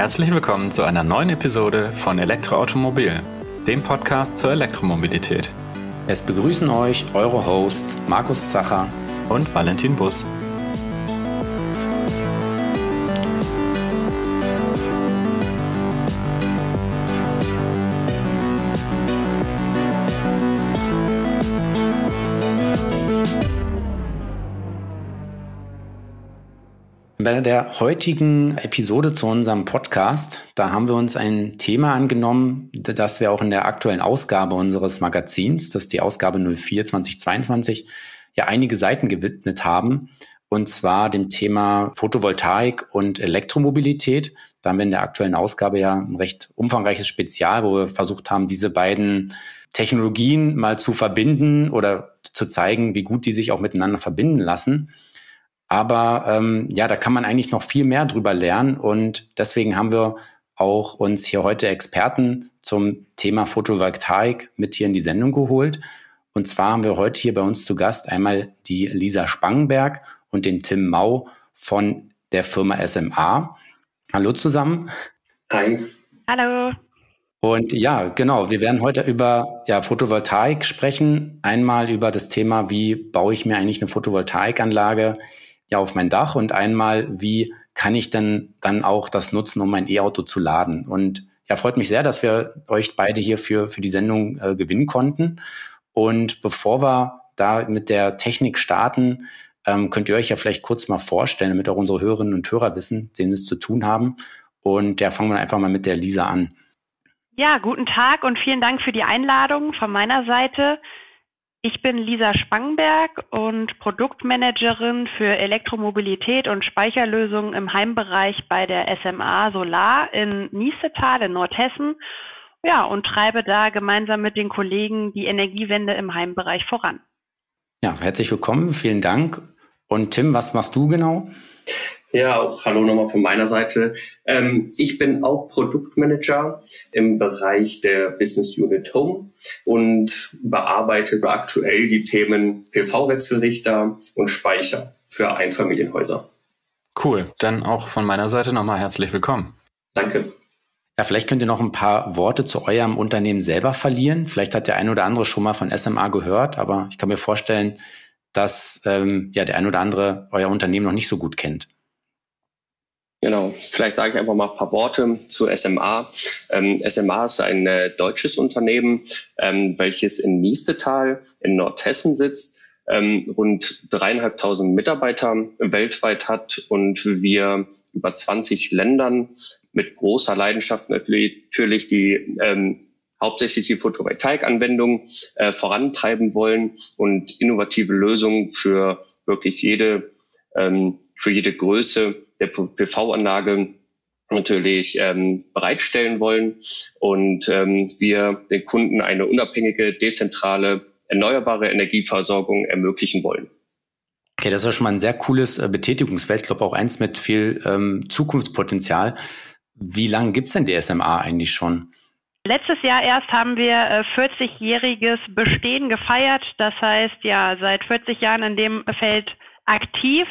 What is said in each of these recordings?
Herzlich willkommen zu einer neuen Episode von Elektroautomobil, dem Podcast zur Elektromobilität. Es begrüßen euch eure Hosts Markus Zacher und Valentin Bus. Bei der heutigen Episode zu unserem Podcast, da haben wir uns ein Thema angenommen, das wir auch in der aktuellen Ausgabe unseres Magazins, das ist die Ausgabe 04 2022, ja einige Seiten gewidmet haben. Und zwar dem Thema Photovoltaik und Elektromobilität. Da haben wir in der aktuellen Ausgabe ja ein recht umfangreiches Spezial, wo wir versucht haben, diese beiden Technologien mal zu verbinden oder zu zeigen, wie gut die sich auch miteinander verbinden lassen. Aber ähm, ja, da kann man eigentlich noch viel mehr drüber lernen und deswegen haben wir auch uns hier heute Experten zum Thema Photovoltaik mit hier in die Sendung geholt. Und zwar haben wir heute hier bei uns zu Gast einmal die Lisa Spangenberg und den Tim Mau von der Firma SMA. Hallo zusammen. Hi. Hallo. Und ja, genau, wir werden heute über ja, Photovoltaik sprechen. Einmal über das Thema, wie baue ich mir eigentlich eine Photovoltaikanlage ja auf mein Dach und einmal, wie kann ich denn dann auch das nutzen, um mein E-Auto zu laden? Und ja, freut mich sehr, dass wir euch beide hier für, für die Sendung äh, gewinnen konnten. Und bevor wir da mit der Technik starten, ähm, könnt ihr euch ja vielleicht kurz mal vorstellen, damit auch unsere Hörerinnen und Hörer wissen, denen es zu tun haben. Und ja, fangen wir einfach mal mit der Lisa an. Ja, guten Tag und vielen Dank für die Einladung von meiner Seite. Ich bin Lisa Spangenberg und Produktmanagerin für Elektromobilität und Speicherlösungen im Heimbereich bei der SMA Solar in Niestetal in Nordhessen. Ja, und treibe da gemeinsam mit den Kollegen die Energiewende im Heimbereich voran. Ja, herzlich willkommen, vielen Dank. Und Tim, was machst du genau? Ja, auch hallo nochmal von meiner Seite. Ähm, ich bin auch Produktmanager im Bereich der Business Unit Home und bearbeite aktuell die Themen PV-Wechselrichter und Speicher für Einfamilienhäuser. Cool, dann auch von meiner Seite nochmal herzlich willkommen. Danke. Ja, vielleicht könnt ihr noch ein paar Worte zu eurem Unternehmen selber verlieren. Vielleicht hat der ein oder andere schon mal von SMA gehört, aber ich kann mir vorstellen, dass ähm, ja der ein oder andere euer Unternehmen noch nicht so gut kennt. Genau, vielleicht sage ich einfach mal ein paar Worte zu SMA. Ähm, SMA ist ein äh, deutsches Unternehmen, ähm, welches in Niestetal in Nordhessen sitzt, ähm, rund dreieinhalbtausend Mitarbeiter weltweit hat und wir über 20 Ländern mit großer Leidenschaft natürlich die ähm, hauptsächlich die Photovoltaikanwendung äh, vorantreiben wollen und innovative Lösungen für wirklich jede ähm, für jede Größe der PV-Anlage natürlich ähm, bereitstellen wollen und ähm, wir den Kunden eine unabhängige, dezentrale, erneuerbare Energieversorgung ermöglichen wollen. Okay, das ist ja schon mal ein sehr cooles äh, Betätigungsfeld. Ich glaube auch eins mit viel ähm, Zukunftspotenzial. Wie lange gibt's denn die SMA eigentlich schon? Letztes Jahr erst haben wir äh, 40-jähriges Bestehen gefeiert. Das heißt ja seit 40 Jahren in dem Feld aktiv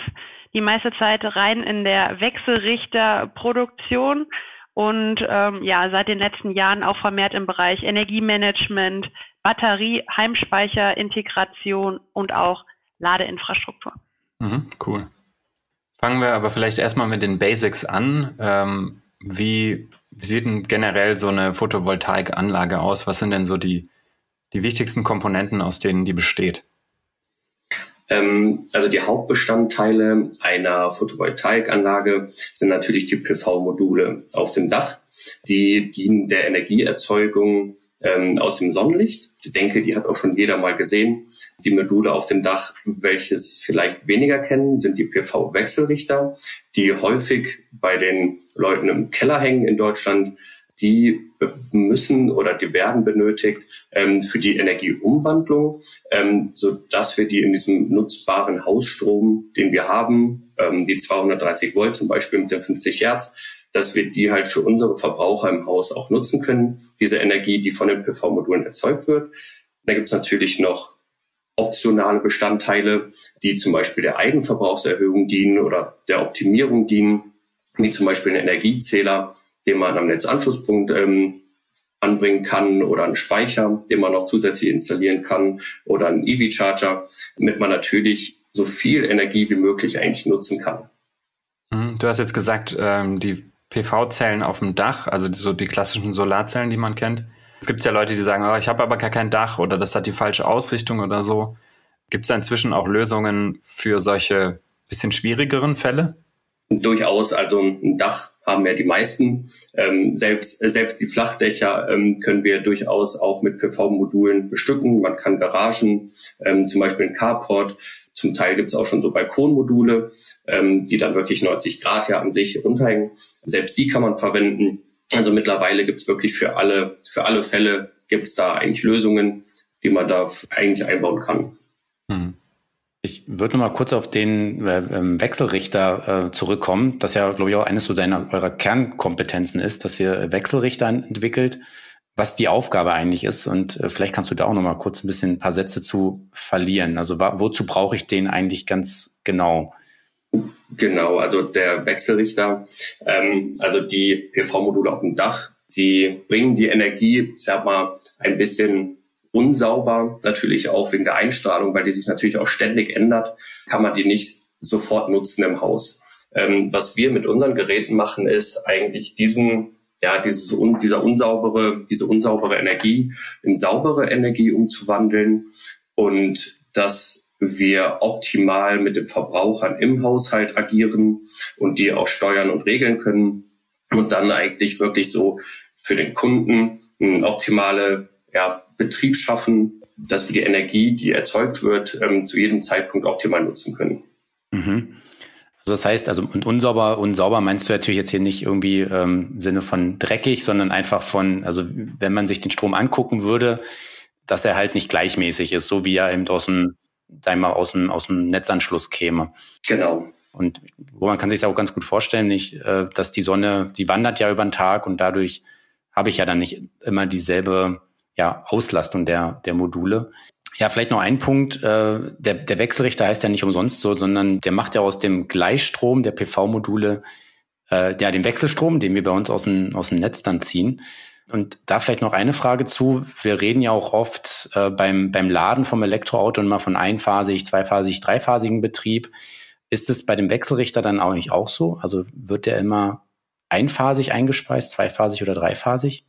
die meiste Zeit rein in der Wechselrichterproduktion und ähm, ja, seit den letzten Jahren auch vermehrt im Bereich Energiemanagement, Batterie, Heimspeicher, Integration und auch Ladeinfrastruktur. Mhm, cool. Fangen wir aber vielleicht erstmal mit den Basics an. Ähm, wie, sieht denn generell so eine Photovoltaikanlage aus? Was sind denn so die, die wichtigsten Komponenten, aus denen die besteht? Ähm, also die Hauptbestandteile einer Photovoltaikanlage sind natürlich die PV-Module auf dem Dach. Die dienen der Energieerzeugung ähm, aus dem Sonnenlicht. Ich denke, die hat auch schon jeder mal gesehen. Die Module auf dem Dach, welches vielleicht weniger kennen, sind die PV-Wechselrichter, die häufig bei den Leuten im Keller hängen in Deutschland die müssen oder die werden benötigt ähm, für die Energieumwandlung, ähm, so dass wir die in diesem nutzbaren Hausstrom, den wir haben, ähm, die 230 Volt zum Beispiel mit den 50 Hertz, dass wir die halt für unsere Verbraucher im Haus auch nutzen können, diese Energie, die von den PV-Modulen erzeugt wird. Da gibt es natürlich noch optionale Bestandteile, die zum Beispiel der Eigenverbrauchserhöhung dienen oder der Optimierung dienen, wie zum Beispiel ein Energiezähler, den man am Netzanschlusspunkt ähm, anbringen kann oder einen Speicher, den man noch zusätzlich installieren kann oder einen EV-Charger, damit man natürlich so viel Energie wie möglich eigentlich nutzen kann. Mhm. Du hast jetzt gesagt, ähm, die PV-Zellen auf dem Dach, also so die klassischen Solarzellen, die man kennt. Es gibt ja Leute, die sagen, oh, ich habe aber gar kein Dach oder das hat die falsche Ausrichtung oder so. Gibt es inzwischen auch Lösungen für solche bisschen schwierigeren Fälle? Durchaus, also ein Dach haben ja die meisten. Ähm, selbst, selbst die Flachdächer ähm, können wir durchaus auch mit PV-Modulen bestücken. Man kann Garagen, ähm, zum Beispiel ein Carport, zum Teil gibt es auch schon so Balkonmodule, ähm, die dann wirklich 90 Grad ja an sich runterhängen. Selbst die kann man verwenden. Also mittlerweile gibt es wirklich für alle, für alle Fälle gibt es da eigentlich Lösungen, die man da eigentlich einbauen kann. Hm. Ich würde noch mal kurz auf den äh, ähm, Wechselrichter äh, zurückkommen, das ja, glaube ich, auch eines so deiner, eurer Kernkompetenzen ist, dass ihr Wechselrichter entwickelt, was die Aufgabe eigentlich ist. Und äh, vielleicht kannst du da auch noch mal kurz ein bisschen ein paar Sätze zu verlieren. Also wozu brauche ich den eigentlich ganz genau? Genau, also der Wechselrichter, ähm, also die PV-Module auf dem Dach, die bringen die Energie, sag mal, ein bisschen unsauber, natürlich auch wegen der Einstrahlung, weil die sich natürlich auch ständig ändert, kann man die nicht sofort nutzen im Haus. Ähm, was wir mit unseren Geräten machen, ist eigentlich diesen, ja, dieses, dieser unsaubere, diese unsaubere Energie in saubere Energie umzuwandeln und dass wir optimal mit den Verbrauchern im Haushalt agieren und die auch steuern und regeln können und dann eigentlich wirklich so für den Kunden eine optimale ja, Betrieb schaffen, dass wir die Energie, die erzeugt wird, ähm, zu jedem Zeitpunkt optimal nutzen können. Mhm. Also das heißt, also und unsauber, unsauber meinst du natürlich jetzt hier nicht irgendwie ähm, im Sinne von dreckig, sondern einfach von, also wenn man sich den Strom angucken würde, dass er halt nicht gleichmäßig ist, so wie er eben aus dem, sagen wir mal, aus dem, aus dem Netzanschluss käme. Genau. Und wo man kann sich auch ganz gut vorstellen, nicht, äh, dass die Sonne, die wandert ja über den Tag und dadurch habe ich ja dann nicht immer dieselbe ja, Auslastung der, der Module. Ja, vielleicht noch ein Punkt. Äh, der, der Wechselrichter heißt ja nicht umsonst so, sondern der macht ja aus dem Gleichstrom der PV-Module äh, ja, den Wechselstrom, den wir bei uns aus dem, aus dem Netz dann ziehen. Und da vielleicht noch eine Frage zu. Wir reden ja auch oft äh, beim, beim Laden vom Elektroauto immer von einphasig, zweiphasig, dreiphasigen Betrieb. Ist es bei dem Wechselrichter dann auch nicht auch so? Also wird der immer einphasig eingespeist, zweiphasig oder dreiphasig?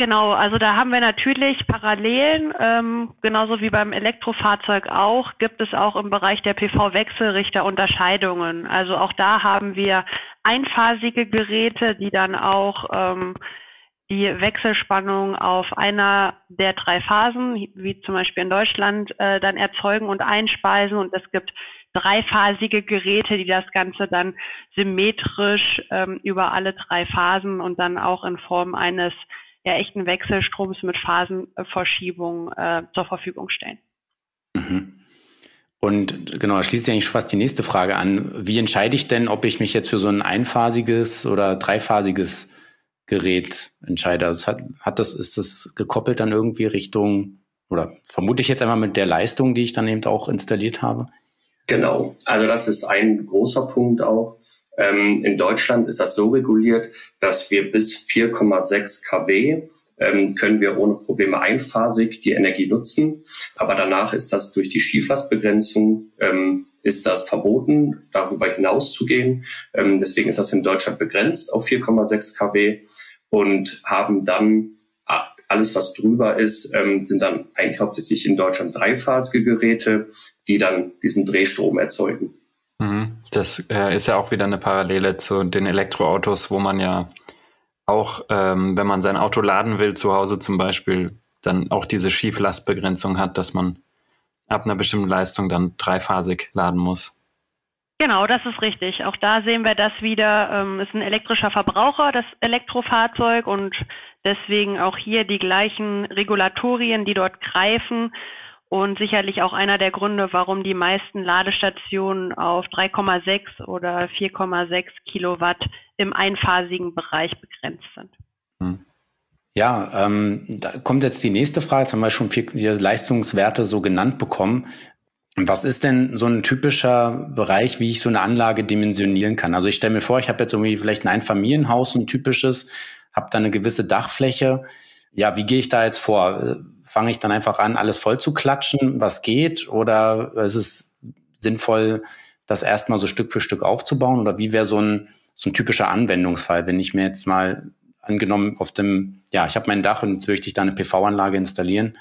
Genau, also da haben wir natürlich Parallelen, ähm, genauso wie beim Elektrofahrzeug auch, gibt es auch im Bereich der PV-Wechselrichter Unterscheidungen. Also auch da haben wir einphasige Geräte, die dann auch ähm, die Wechselspannung auf einer der drei Phasen, wie zum Beispiel in Deutschland, äh, dann erzeugen und einspeisen. Und es gibt dreiphasige Geräte, die das Ganze dann symmetrisch ähm, über alle drei Phasen und dann auch in Form eines ja, echten Wechselstroms mit Phasenverschiebung äh, zur Verfügung stellen. Mhm. Und genau, da schließt sich eigentlich fast die nächste Frage an. Wie entscheide ich denn, ob ich mich jetzt für so ein einphasiges oder dreiphasiges Gerät entscheide? Also hat, hat das, ist das gekoppelt dann irgendwie Richtung, oder vermute ich jetzt einmal mit der Leistung, die ich dann eben auch installiert habe? Genau, also das ist ein großer Punkt auch. Ähm, in Deutschland ist das so reguliert, dass wir bis 4,6 kW ähm, können wir ohne Probleme einphasig die Energie nutzen. Aber danach ist das durch die Schieflastbegrenzung ähm, ist das verboten, darüber hinaus zu gehen. Ähm, deswegen ist das in Deutschland begrenzt auf 4,6 kW und haben dann alles, was drüber ist, ähm, sind dann eigentlich hauptsächlich in Deutschland dreiphasige Geräte, die dann diesen Drehstrom erzeugen. Mhm. Das äh, ist ja auch wieder eine Parallele zu den Elektroautos, wo man ja auch, ähm, wenn man sein Auto laden will, zu Hause zum Beispiel, dann auch diese Schieflastbegrenzung hat, dass man ab einer bestimmten Leistung dann dreiphasig laden muss. Genau, das ist richtig. Auch da sehen wir das wieder. Ähm, ist ein elektrischer Verbraucher, das Elektrofahrzeug und deswegen auch hier die gleichen Regulatorien, die dort greifen und sicherlich auch einer der Gründe, warum die meisten Ladestationen auf 3,6 oder 4,6 Kilowatt im einphasigen Bereich begrenzt sind. Hm. Ja, ähm, da kommt jetzt die nächste Frage. Jetzt haben wir schon vier, Leistungswerte so genannt bekommen. Was ist denn so ein typischer Bereich, wie ich so eine Anlage dimensionieren kann? Also ich stelle mir vor, ich habe jetzt irgendwie vielleicht ein Einfamilienhaus, ein typisches, habe da eine gewisse Dachfläche. Ja, wie gehe ich da jetzt vor? Fange ich dann einfach an, alles voll zu klatschen, was geht? Oder ist es sinnvoll, das erstmal so Stück für Stück aufzubauen? Oder wie wäre so ein, so ein typischer Anwendungsfall, wenn ich mir jetzt mal angenommen auf dem, ja, ich habe mein Dach und jetzt möchte ich da eine PV-Anlage installieren.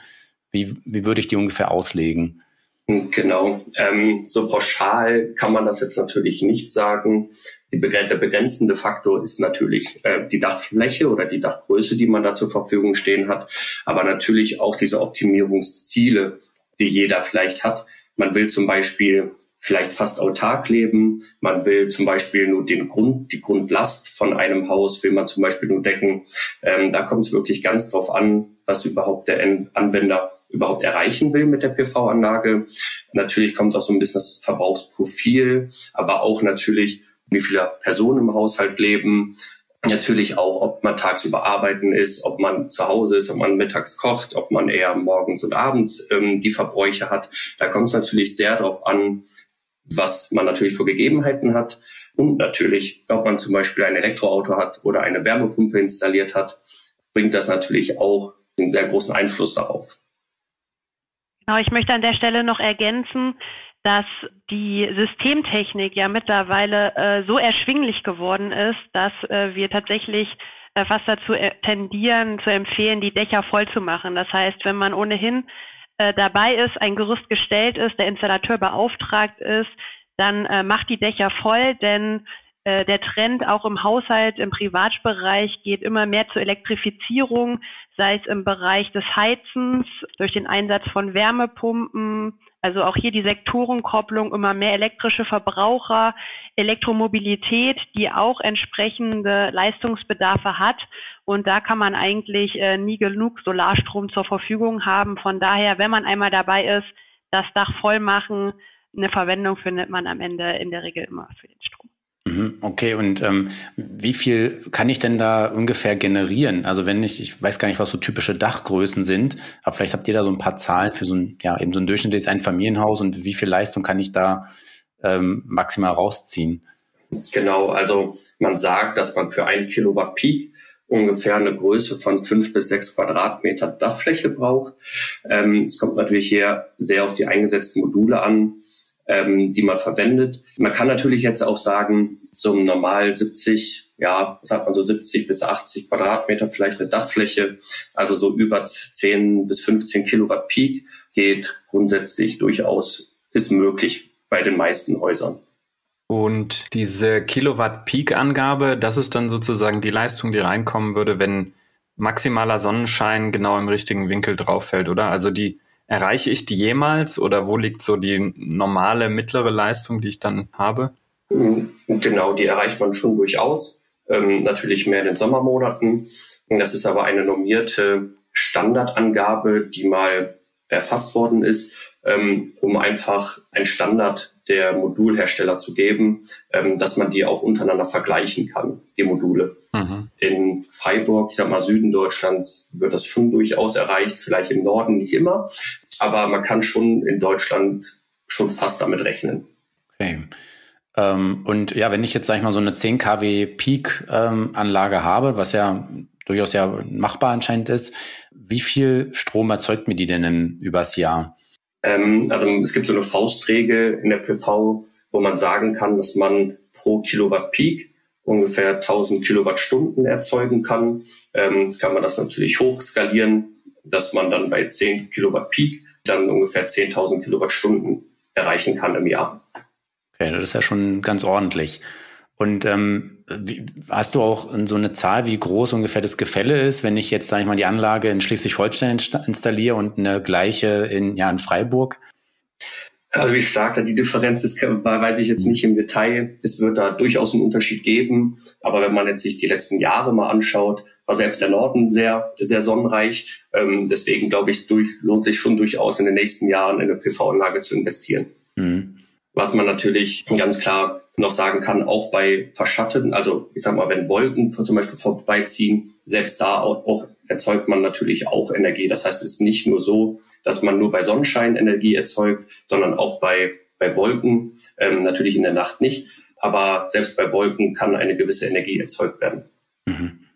Wie, wie würde ich die ungefähr auslegen? Genau. Ähm, so pauschal kann man das jetzt natürlich nicht sagen. Begren der begrenzende Faktor ist natürlich äh, die Dachfläche oder die Dachgröße, die man da zur Verfügung stehen hat, aber natürlich auch diese Optimierungsziele, die jeder vielleicht hat. Man will zum Beispiel vielleicht fast autark leben. Man will zum Beispiel nur den Grund, die Grundlast von einem Haus will man zum Beispiel nur decken. Ähm, da kommt es wirklich ganz drauf an, was überhaupt der Anwender überhaupt erreichen will mit der PV-Anlage. Natürlich kommt auch so ein bisschen das Verbrauchsprofil, aber auch natürlich, wie viele Personen im Haushalt leben. Natürlich auch, ob man tagsüber arbeiten ist, ob man zu Hause ist, ob man mittags kocht, ob man eher morgens und abends ähm, die Verbräuche hat. Da kommt es natürlich sehr darauf an, was man natürlich für Gegebenheiten hat und natürlich, ob man zum Beispiel ein Elektroauto hat oder eine Wärmepumpe installiert hat, bringt das natürlich auch einen sehr großen Einfluss darauf. Genau, ich möchte an der Stelle noch ergänzen, dass die Systemtechnik ja mittlerweile äh, so erschwinglich geworden ist, dass äh, wir tatsächlich äh, fast dazu äh, tendieren, zu empfehlen, die Dächer voll zu machen. Das heißt, wenn man ohnehin äh, dabei ist, ein Gerüst gestellt ist, der Installateur beauftragt ist, dann äh, macht die Dächer voll, denn der Trend auch im Haushalt, im Privatbereich geht immer mehr zur Elektrifizierung, sei es im Bereich des Heizens, durch den Einsatz von Wärmepumpen, also auch hier die Sektorenkopplung, immer mehr elektrische Verbraucher, Elektromobilität, die auch entsprechende Leistungsbedarfe hat. Und da kann man eigentlich äh, nie genug Solarstrom zur Verfügung haben. Von daher, wenn man einmal dabei ist, das Dach voll machen, eine Verwendung findet man am Ende in der Regel immer für den Strom. Mhm, okay, und ähm, wie viel kann ich denn da ungefähr generieren? Also wenn ich, ich weiß gar nicht, was so typische Dachgrößen sind, aber vielleicht habt ihr da so ein paar Zahlen für so ein, ja, eben so ein durchschnittliches Einfamilienhaus und wie viel Leistung kann ich da ähm, maximal rausziehen? Genau, also man sagt, dass man für ein Kilowatt Peak ungefähr eine Größe von fünf bis sechs Quadratmeter Dachfläche braucht. Ähm, es kommt natürlich hier sehr auf die eingesetzten Module an, ähm, die man verwendet. Man kann natürlich jetzt auch sagen, so normal 70, ja, sagt man so 70 bis 80 Quadratmeter vielleicht eine Dachfläche, also so über 10 bis 15 Kilowatt Peak geht grundsätzlich durchaus, ist möglich bei den meisten Häusern. Und diese Kilowatt-Peak-Angabe, das ist dann sozusagen die Leistung, die reinkommen würde, wenn maximaler Sonnenschein genau im richtigen Winkel drauf fällt, oder? Also die erreiche ich die jemals oder wo liegt so die normale mittlere Leistung, die ich dann habe? Genau, die erreicht man schon durchaus. Ähm, natürlich mehr in den Sommermonaten. Das ist aber eine normierte Standardangabe, die mal erfasst worden ist, ähm, um einfach ein Standard der Modulhersteller zu geben, ähm, dass man die auch untereinander vergleichen kann, die Module. Mhm. In Freiburg, ich sag mal Süden Deutschlands, wird das schon durchaus erreicht, vielleicht im Norden nicht immer, aber man kann schon in Deutschland schon fast damit rechnen. Okay. Ähm, und ja, wenn ich jetzt, sag ich mal, so eine 10 kW Peak-Anlage ähm, habe, was ja durchaus ja machbar anscheinend ist, wie viel Strom erzeugt mir die denn im, übers Jahr? Ähm, also es gibt so eine Faustregel in der PV, wo man sagen kann, dass man pro Kilowatt Peak ungefähr 1000 Kilowattstunden erzeugen kann. Ähm, jetzt kann man das natürlich hochskalieren, dass man dann bei 10 Kilowatt Peak dann ungefähr 10.000 Kilowattstunden erreichen kann im Jahr. Okay, das ist ja schon ganz ordentlich. Und ähm, wie, hast du auch so eine Zahl, wie groß ungefähr das Gefälle ist, wenn ich jetzt, sage ich mal, die Anlage in Schleswig-Holstein installiere und eine gleiche in, ja, in Freiburg? Also wie stark da die Differenz ist, weiß ich jetzt nicht im Detail. Es wird da durchaus einen Unterschied geben. Aber wenn man jetzt sich die letzten Jahre mal anschaut, war selbst der Norden sehr, sehr sonnenreich. Ähm, deswegen glaube ich, durch, lohnt sich schon durchaus in den nächsten Jahren in eine PV-Anlage zu investieren. Mhm. Was man natürlich ganz klar noch sagen kann, auch bei Verschatteten, also ich sag mal, wenn Wolken zum Beispiel vorbeiziehen, selbst da auch, auch erzeugt man natürlich auch Energie. Das heißt, es ist nicht nur so, dass man nur bei Sonnenschein Energie erzeugt, sondern auch bei, bei Wolken, ähm, natürlich in der Nacht nicht. Aber selbst bei Wolken kann eine gewisse Energie erzeugt werden. Mhm.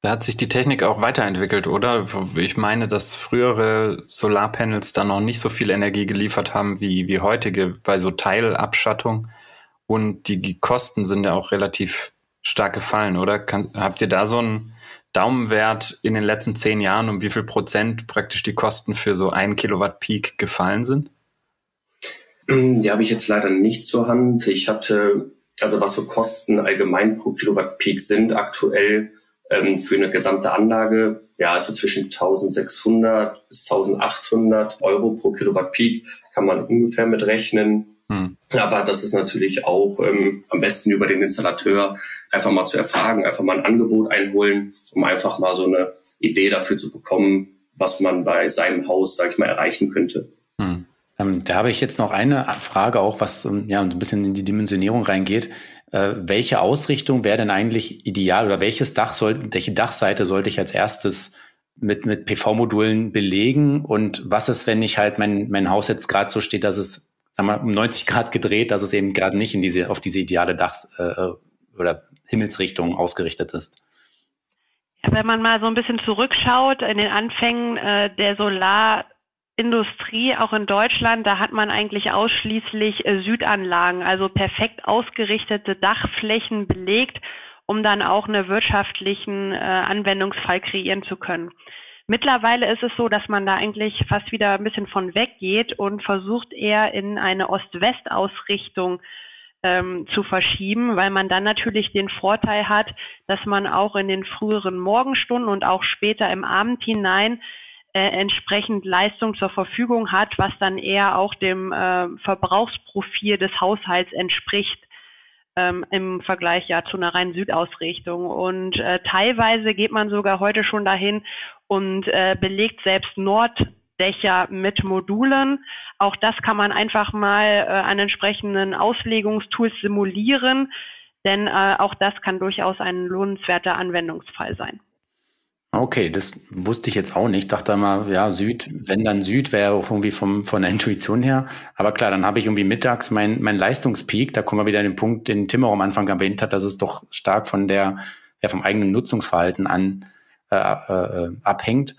Da hat sich die Technik auch weiterentwickelt, oder? Ich meine, dass frühere Solarpanels da noch nicht so viel Energie geliefert haben wie, wie heutige bei so Teilabschattung. Und die Kosten sind ja auch relativ stark gefallen, oder? Kann, habt ihr da so einen Daumenwert in den letzten zehn Jahren, um wie viel Prozent praktisch die Kosten für so ein Kilowatt Peak gefallen sind? Die habe ich jetzt leider nicht zur Hand. Ich hatte, also was so Kosten allgemein pro Kilowatt Peak sind, aktuell ähm, für eine gesamte Anlage, ja, also zwischen 1600 bis 1800 Euro pro Kilowatt Peak kann man ungefähr mitrechnen. Hm. Aber das ist natürlich auch ähm, am besten über den Installateur einfach mal zu erfragen, einfach mal ein Angebot einholen, um einfach mal so eine Idee dafür zu bekommen, was man bei seinem Haus, sag ich mal, erreichen könnte. Hm. Ähm, da habe ich jetzt noch eine Frage auch, was ähm, ja ein bisschen in die Dimensionierung reingeht. Äh, welche Ausrichtung wäre denn eigentlich ideal oder welches Dach soll, welche Dachseite sollte ich als erstes mit, mit PV-Modulen belegen? Und was ist, wenn ich halt mein, mein Haus jetzt gerade so steht, dass es sagen wir, um 90 Grad gedreht, dass es eben gerade nicht in diese, auf diese ideale Dachs- äh, oder Himmelsrichtung ausgerichtet ist? Ja, wenn man mal so ein bisschen zurückschaut in den Anfängen äh, der Solar- Industrie, auch in Deutschland, da hat man eigentlich ausschließlich äh, Südanlagen, also perfekt ausgerichtete Dachflächen belegt, um dann auch einen wirtschaftlichen äh, Anwendungsfall kreieren zu können. Mittlerweile ist es so, dass man da eigentlich fast wieder ein bisschen von weggeht und versucht eher in eine Ost-West-Ausrichtung ähm, zu verschieben, weil man dann natürlich den Vorteil hat, dass man auch in den früheren Morgenstunden und auch später im Abend hinein äh, entsprechend Leistung zur Verfügung hat, was dann eher auch dem äh, Verbrauchsprofil des Haushalts entspricht ähm, im Vergleich ja zu einer reinen Südausrichtung. Und äh, teilweise geht man sogar heute schon dahin und äh, belegt selbst Norddächer mit Modulen. Auch das kann man einfach mal äh, an entsprechenden Auslegungstools simulieren, denn äh, auch das kann durchaus ein lohnenswerter Anwendungsfall sein. Okay, das wusste ich jetzt auch nicht. Dachte mal, ja, Süd, wenn dann Süd wäre auch irgendwie vom, von der Intuition her. Aber klar, dann habe ich irgendwie mittags mein, mein Leistungspeak. Da kommen wir wieder an den Punkt, den Tim auch am Anfang erwähnt hat, dass es doch stark von der, ja, vom eigenen Nutzungsverhalten an äh, äh, abhängt.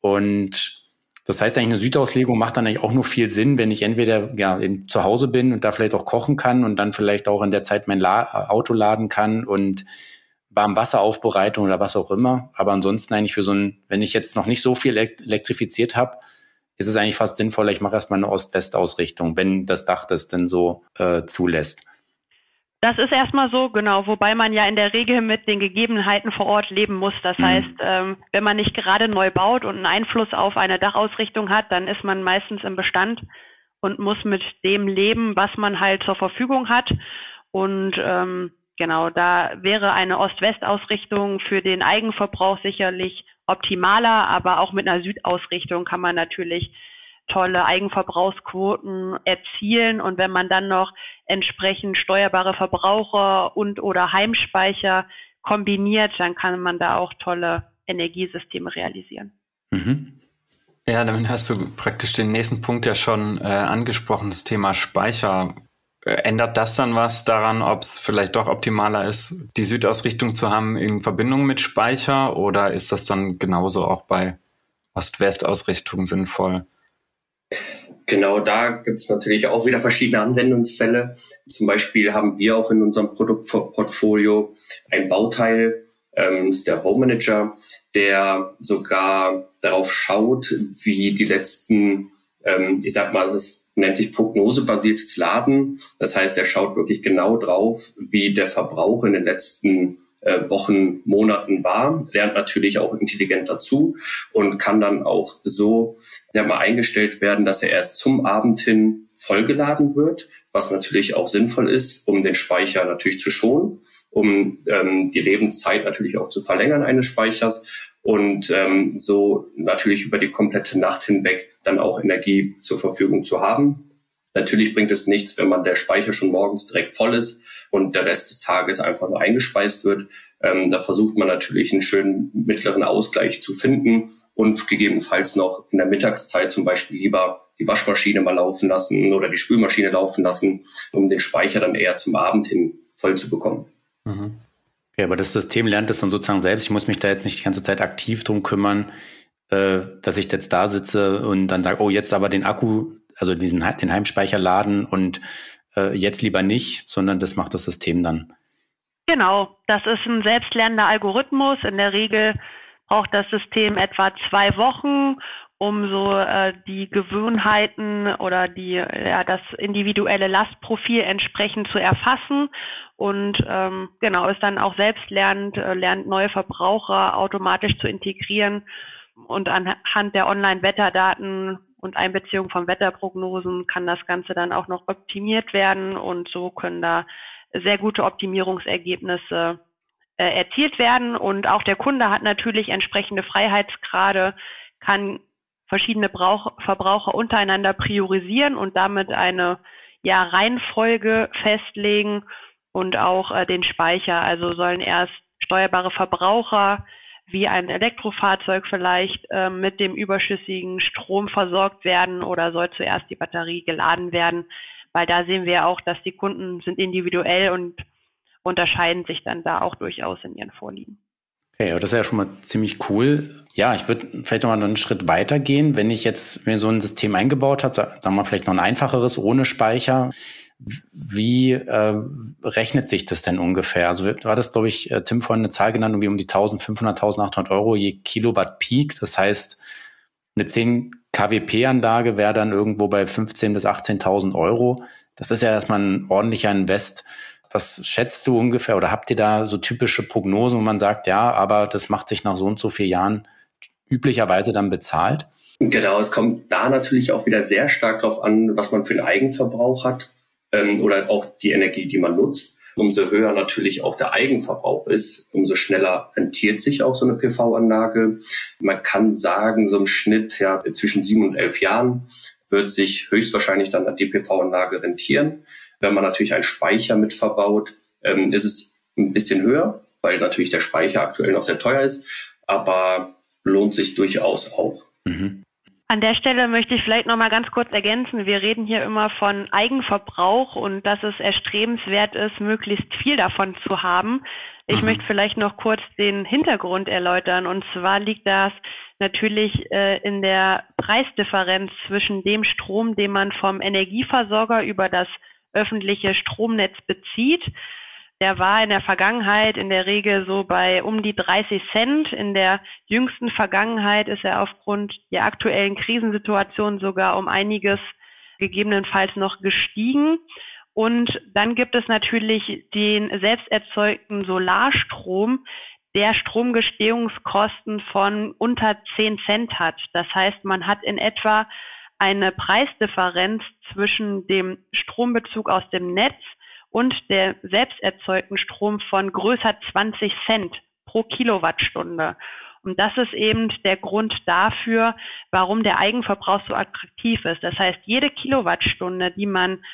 Und das heißt eigentlich, eine Südauslegung macht dann eigentlich auch nur viel Sinn, wenn ich entweder ja eben zu Hause bin und da vielleicht auch kochen kann und dann vielleicht auch in der Zeit mein La Auto laden kann und Warmwasseraufbereitung oder was auch immer. Aber ansonsten eigentlich für so ein, wenn ich jetzt noch nicht so viel elektrifiziert habe, ist es eigentlich fast sinnvoller, ich mache erstmal eine Ost-West-Ausrichtung, wenn das Dach das denn so äh, zulässt. Das ist erstmal so, genau, wobei man ja in der Regel mit den Gegebenheiten vor Ort leben muss. Das mhm. heißt, ähm, wenn man nicht gerade neu baut und einen Einfluss auf eine Dachausrichtung hat, dann ist man meistens im Bestand und muss mit dem leben, was man halt zur Verfügung hat. Und ähm, Genau, da wäre eine Ost-West-Ausrichtung für den Eigenverbrauch sicherlich optimaler, aber auch mit einer Südausrichtung kann man natürlich tolle Eigenverbrauchsquoten erzielen. Und wenn man dann noch entsprechend steuerbare Verbraucher und oder Heimspeicher kombiniert, dann kann man da auch tolle Energiesysteme realisieren. Mhm. Ja, damit hast du praktisch den nächsten Punkt ja schon äh, angesprochen, das Thema Speicher. Ändert das dann was daran, ob es vielleicht doch optimaler ist, die Südausrichtung zu haben in Verbindung mit Speicher oder ist das dann genauso auch bei Ost-West-Ausrichtung sinnvoll? Genau, da gibt es natürlich auch wieder verschiedene Anwendungsfälle. Zum Beispiel haben wir auch in unserem Produktportfolio ein Bauteil, ähm, der Home Manager, der sogar darauf schaut, wie die letzten, ähm, ich sag mal, das nennt sich prognosebasiertes Laden. Das heißt, er schaut wirklich genau drauf, wie der Verbrauch in den letzten äh, Wochen, Monaten war, lernt natürlich auch intelligent dazu und kann dann auch so ja, mal eingestellt werden, dass er erst zum Abend hin vollgeladen wird, was natürlich auch sinnvoll ist, um den Speicher natürlich zu schonen, um ähm, die Lebenszeit natürlich auch zu verlängern eines Speichers und ähm, so natürlich über die komplette Nacht hinweg dann auch Energie zur Verfügung zu haben. Natürlich bringt es nichts, wenn man der Speicher schon morgens direkt voll ist und der Rest des Tages einfach nur eingespeist wird. Ähm, da versucht man natürlich einen schönen mittleren Ausgleich zu finden und gegebenenfalls noch in der Mittagszeit zum Beispiel lieber die Waschmaschine mal laufen lassen oder die Spülmaschine laufen lassen, um den Speicher dann eher zum Abend hin voll zu bekommen. Mhm. Okay, aber das System lernt es dann sozusagen selbst. Ich muss mich da jetzt nicht die ganze Zeit aktiv drum kümmern, äh, dass ich jetzt da sitze und dann sage, oh, jetzt aber den Akku, also diesen den Heimspeicher laden und äh, jetzt lieber nicht, sondern das macht das System dann. Genau, das ist ein selbstlernender Algorithmus. In der Regel braucht das System etwa zwei Wochen, um so äh, die Gewohnheiten oder die ja das individuelle Lastprofil entsprechend zu erfassen und ähm, genau ist dann auch selbst lernt, äh, lernt neue Verbraucher automatisch zu integrieren und anhand der Online-Wetterdaten und Einbeziehung von Wetterprognosen kann das Ganze dann auch noch optimiert werden und so können da sehr gute Optimierungsergebnisse äh, erzielt werden. Und auch der Kunde hat natürlich entsprechende Freiheitsgrade, kann verschiedene Brauch Verbraucher untereinander priorisieren und damit eine ja, Reihenfolge festlegen und auch äh, den Speicher. Also sollen erst steuerbare Verbraucher wie ein Elektrofahrzeug vielleicht äh, mit dem überschüssigen Strom versorgt werden oder soll zuerst die Batterie geladen werden, weil da sehen wir auch, dass die Kunden sind individuell und unterscheiden sich dann da auch durchaus in ihren Vorlieben. Okay, das ist ja schon mal ziemlich cool. Ja, ich würde vielleicht noch mal einen Schritt weiter gehen. Wenn ich jetzt mir so ein System eingebaut habe, sagen wir vielleicht noch ein einfacheres ohne Speicher, wie äh, rechnet sich das denn ungefähr? Also du hattest, glaube ich, äh, Tim vorhin eine Zahl genannt, irgendwie um die 1500, 1800 Euro je Kilowatt Peak. Das heißt, eine 10 KWP-Anlage wäre dann irgendwo bei 15.000 bis 18.000 Euro. Das ist ja erstmal ein ordentlicher Invest. Was schätzt du ungefähr oder habt ihr da so typische Prognosen, wo man sagt, ja, aber das macht sich nach so und so vielen Jahren üblicherweise dann bezahlt? Genau, es kommt da natürlich auch wieder sehr stark darauf an, was man für einen Eigenverbrauch hat ähm, oder auch die Energie, die man nutzt. Umso höher natürlich auch der Eigenverbrauch ist, umso schneller rentiert sich auch so eine PV-Anlage. Man kann sagen, so im Schnitt ja zwischen sieben und elf Jahren wird sich höchstwahrscheinlich dann die PV-Anlage rentieren. Wenn man natürlich einen Speicher mit verbaut, ähm, ist es ein bisschen höher, weil natürlich der Speicher aktuell noch sehr teuer ist, aber lohnt sich durchaus auch. Mhm. An der Stelle möchte ich vielleicht noch mal ganz kurz ergänzen. Wir reden hier immer von Eigenverbrauch und dass es erstrebenswert ist, möglichst viel davon zu haben. Ich mhm. möchte vielleicht noch kurz den Hintergrund erläutern. Und zwar liegt das natürlich äh, in der Preisdifferenz zwischen dem Strom, den man vom Energieversorger über das öffentliche Stromnetz bezieht der war in der Vergangenheit in der Regel so bei um die 30 Cent. In der jüngsten Vergangenheit ist er aufgrund der aktuellen Krisensituation sogar um einiges gegebenenfalls noch gestiegen. Und dann gibt es natürlich den selbst erzeugten Solarstrom, der Stromgestehungskosten von unter 10 Cent hat. Das heißt, man hat in etwa eine Preisdifferenz zwischen dem Strombezug aus dem Netz und der selbst erzeugten Strom von größer 20 Cent pro Kilowattstunde. Und das ist eben der Grund dafür, warum der Eigenverbrauch so attraktiv ist. Das heißt, jede Kilowattstunde, die man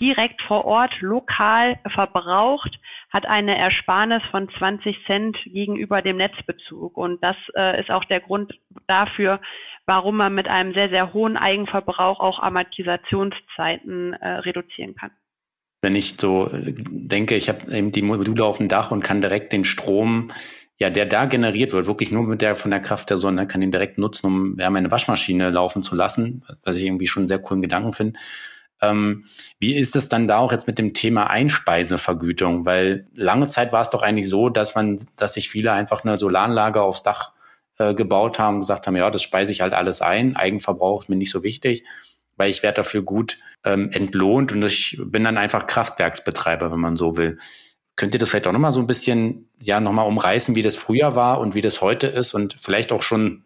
direkt vor Ort lokal verbraucht, hat eine Ersparnis von 20 Cent gegenüber dem Netzbezug. Und das äh, ist auch der Grund dafür, warum man mit einem sehr, sehr hohen Eigenverbrauch auch Amortisationszeiten äh, reduzieren kann wenn ich so äh, denke, ich habe eben die Module auf dem Dach und kann direkt den Strom, ja, der da generiert wird, wirklich nur mit der von der Kraft der Sonne, kann ihn direkt nutzen, um ja, meine Waschmaschine laufen zu lassen, was ich irgendwie schon einen sehr coolen Gedanken finde. Ähm, wie ist es dann da auch jetzt mit dem Thema Einspeisevergütung? Weil lange Zeit war es doch eigentlich so, dass man, dass sich viele einfach eine Solaranlage aufs Dach äh, gebaut haben, gesagt haben, ja, das speise ich halt alles ein, Eigenverbrauch ist mir nicht so wichtig weil ich werde dafür gut ähm, entlohnt und ich bin dann einfach Kraftwerksbetreiber, wenn man so will. Könnt ihr das vielleicht auch nochmal so ein bisschen, ja, nochmal umreißen, wie das früher war und wie das heute ist und vielleicht auch schon,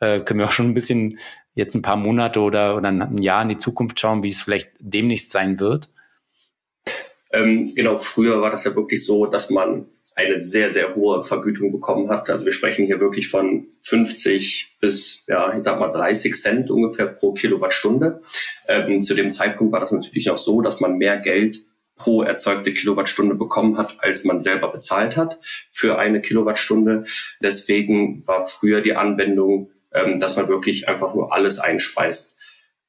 äh, können wir auch schon ein bisschen jetzt ein paar Monate oder, oder ein Jahr in die Zukunft schauen, wie es vielleicht demnächst sein wird? Ähm, genau, früher war das ja wirklich so, dass man eine sehr, sehr hohe Vergütung bekommen hat. Also wir sprechen hier wirklich von 50 bis, ja, ich sag mal 30 Cent ungefähr pro Kilowattstunde. Ähm, zu dem Zeitpunkt war das natürlich auch so, dass man mehr Geld pro erzeugte Kilowattstunde bekommen hat, als man selber bezahlt hat für eine Kilowattstunde. Deswegen war früher die Anwendung, ähm, dass man wirklich einfach nur alles einspeist.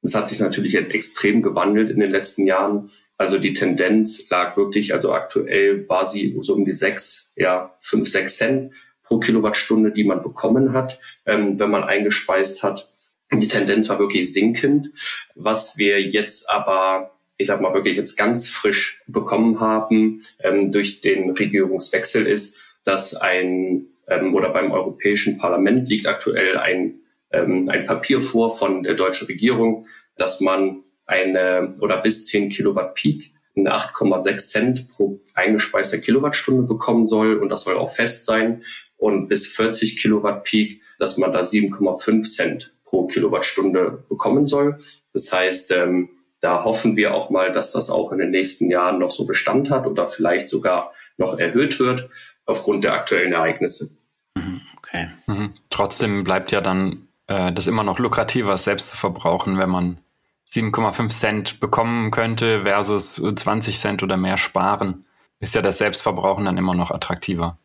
Das hat sich natürlich jetzt extrem gewandelt in den letzten Jahren. Also die Tendenz lag wirklich, also aktuell war sie so um die sechs, ja, fünf, sechs Cent pro Kilowattstunde, die man bekommen hat, ähm, wenn man eingespeist hat. Die Tendenz war wirklich sinkend. Was wir jetzt aber ich sag mal wirklich jetzt ganz frisch bekommen haben ähm, durch den Regierungswechsel ist, dass ein ähm, oder beim Europäischen Parlament liegt aktuell ein, ähm, ein Papier vor von der deutschen Regierung, dass man eine oder bis 10 Kilowatt Peak eine 8,6 Cent pro eingespeister Kilowattstunde bekommen soll und das soll auch fest sein und bis 40 Kilowatt Peak, dass man da 7,5 Cent pro Kilowattstunde bekommen soll. Das heißt, ähm, da hoffen wir auch mal, dass das auch in den nächsten Jahren noch so Bestand hat oder vielleicht sogar noch erhöht wird aufgrund der aktuellen Ereignisse. Mhm, okay. Mhm. Trotzdem bleibt ja dann äh, das immer noch lukrativer, selbst zu verbrauchen, wenn man 7,5 Cent bekommen könnte versus 20 Cent oder mehr sparen, ist ja das Selbstverbrauchen dann immer noch attraktiver.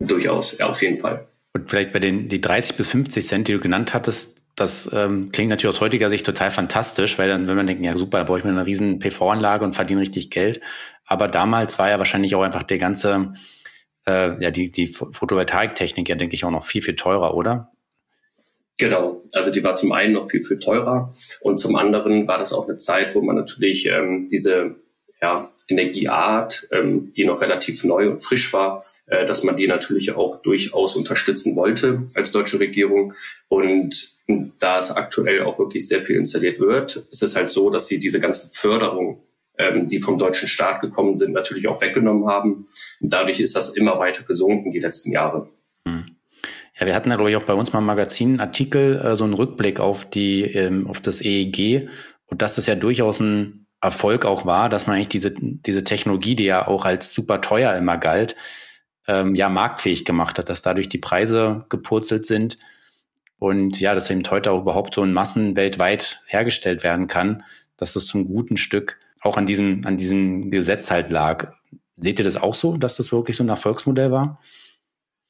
Durchaus, ja, auf jeden Fall. Und vielleicht bei den die 30 bis 50 Cent, die du genannt hattest, das ähm, klingt natürlich aus heutiger Sicht total fantastisch, weil dann, wenn man denkt, ja super, da brauche ich mir eine riesen PV-Anlage und verdiene richtig Geld. Aber damals war ja wahrscheinlich auch einfach der ganze, äh, ja, die, die Photovoltaiktechnik ja, denke ich, auch noch viel, viel teurer, oder? Genau, also die war zum einen noch viel, viel teurer und zum anderen war das auch eine Zeit, wo man natürlich ähm, diese ja, Energieart, ähm, die noch relativ neu und frisch war, äh, dass man die natürlich auch durchaus unterstützen wollte als deutsche Regierung. Und da es aktuell auch wirklich sehr viel installiert wird, ist es halt so, dass sie diese ganzen Förderungen, ähm, die vom deutschen Staat gekommen sind, natürlich auch weggenommen haben. Und dadurch ist das immer weiter gesunken die letzten Jahre. Ja, wir hatten ja, glaube ich, auch bei uns mal im Magazin einen Artikel, äh, so einen Rückblick auf die, ähm, auf das EEG und dass das ja durchaus ein Erfolg auch war, dass man eigentlich diese, diese Technologie, die ja auch als super teuer immer galt, ähm, ja marktfähig gemacht hat, dass dadurch die Preise gepurzelt sind und ja, dass eben heute auch überhaupt so in Massen weltweit hergestellt werden kann, dass das zum guten Stück auch an diesem, an diesem Gesetz halt lag. Seht ihr das auch so, dass das wirklich so ein Erfolgsmodell war?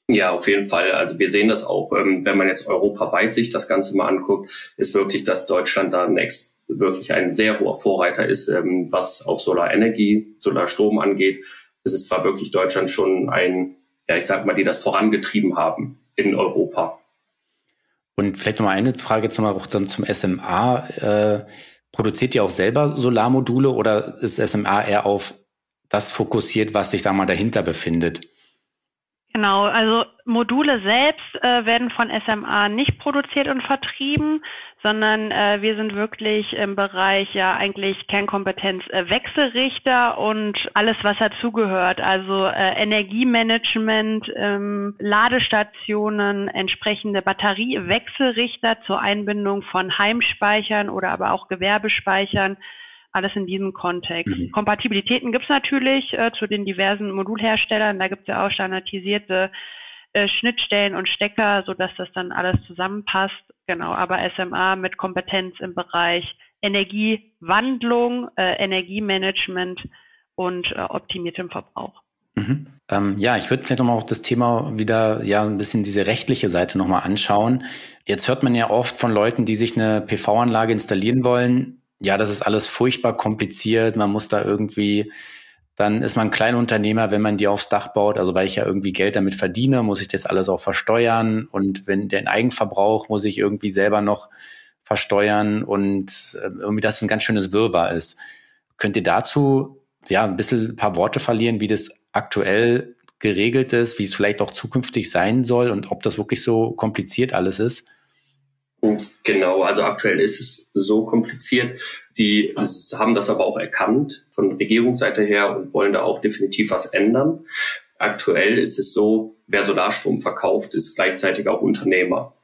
Ja, auf jeden Fall. Also wir sehen das auch, ähm, wenn man jetzt europaweit sich das Ganze mal anguckt, ist wirklich, dass Deutschland da ein wirklich ein sehr hoher Vorreiter ist, ähm, was auch Solarenergie, Solarstrom angeht. Es ist zwar wirklich Deutschland schon ein, ja, ich sag mal, die das vorangetrieben haben in Europa. Und vielleicht noch mal eine Frage jetzt nochmal auch dann zum SMA. Äh, produziert ihr auch selber Solarmodule oder ist SMA eher auf das fokussiert, was sich, da mal, dahinter befindet? Genau, also Module selbst äh, werden von SMA nicht produziert und vertrieben, sondern äh, wir sind wirklich im Bereich ja eigentlich Kernkompetenz äh, Wechselrichter und alles, was dazugehört, also äh, Energiemanagement, ähm, Ladestationen, entsprechende Batteriewechselrichter zur Einbindung von Heimspeichern oder aber auch Gewerbespeichern alles in diesem Kontext. Mhm. Kompatibilitäten gibt es natürlich äh, zu den diversen Modulherstellern. Da gibt es ja auch standardisierte äh, Schnittstellen und Stecker, so dass das dann alles zusammenpasst. Genau, aber SMA mit Kompetenz im Bereich Energiewandlung, äh, Energiemanagement und äh, optimiertem Verbrauch. Mhm. Ähm, ja, ich würde vielleicht nochmal auch das Thema wieder, ja, ein bisschen diese rechtliche Seite nochmal anschauen. Jetzt hört man ja oft von Leuten, die sich eine PV-Anlage installieren wollen, ja, das ist alles furchtbar kompliziert. Man muss da irgendwie, dann ist man Kleinunternehmer, wenn man die aufs Dach baut. Also weil ich ja irgendwie Geld damit verdiene, muss ich das alles auch versteuern. Und wenn den Eigenverbrauch muss ich irgendwie selber noch versteuern und äh, irgendwie das ein ganz schönes Wirrwarr ist. Könnt ihr dazu ja ein bisschen ein paar Worte verlieren, wie das aktuell geregelt ist, wie es vielleicht auch zukünftig sein soll und ob das wirklich so kompliziert alles ist? Genau, also aktuell ist es so kompliziert. Die haben das aber auch erkannt von Regierungsseite her und wollen da auch definitiv was ändern. Aktuell ist es so, wer Solarstrom verkauft, ist gleichzeitig auch Unternehmer.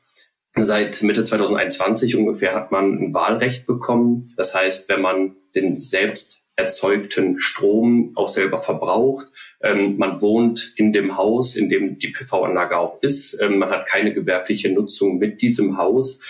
Seit Mitte 2021 ungefähr hat man ein Wahlrecht bekommen. Das heißt, wenn man den selbst erzeugten Strom auch selber verbraucht. Ähm, man wohnt in dem Haus, in dem die PV-Anlage auch ist. Ähm, man hat keine gewerbliche Nutzung mit diesem Haus.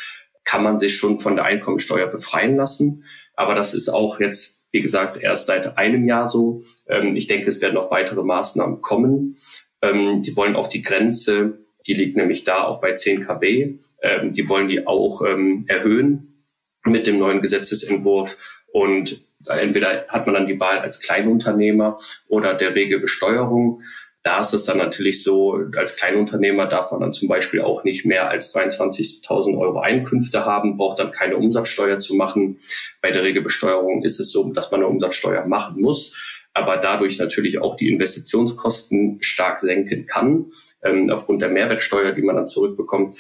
Kann man sich schon von der Einkommensteuer befreien lassen. Aber das ist auch jetzt, wie gesagt, erst seit einem Jahr so. Ähm, ich denke, es werden noch weitere Maßnahmen kommen. Ähm, sie wollen auch die Grenze, die liegt nämlich da auch bei 10 kW. Ähm, die wollen die auch ähm, erhöhen mit dem neuen Gesetzesentwurf. Und entweder hat man dann die Wahl als Kleinunternehmer oder der Regelbesteuerung. Da ist es dann natürlich so, als Kleinunternehmer darf man dann zum Beispiel auch nicht mehr als 22.000 Euro Einkünfte haben, braucht dann keine Umsatzsteuer zu machen. Bei der Regelbesteuerung ist es so, dass man eine Umsatzsteuer machen muss, aber dadurch natürlich auch die Investitionskosten stark senken kann, ähm, aufgrund der Mehrwertsteuer, die man dann zurückbekommt.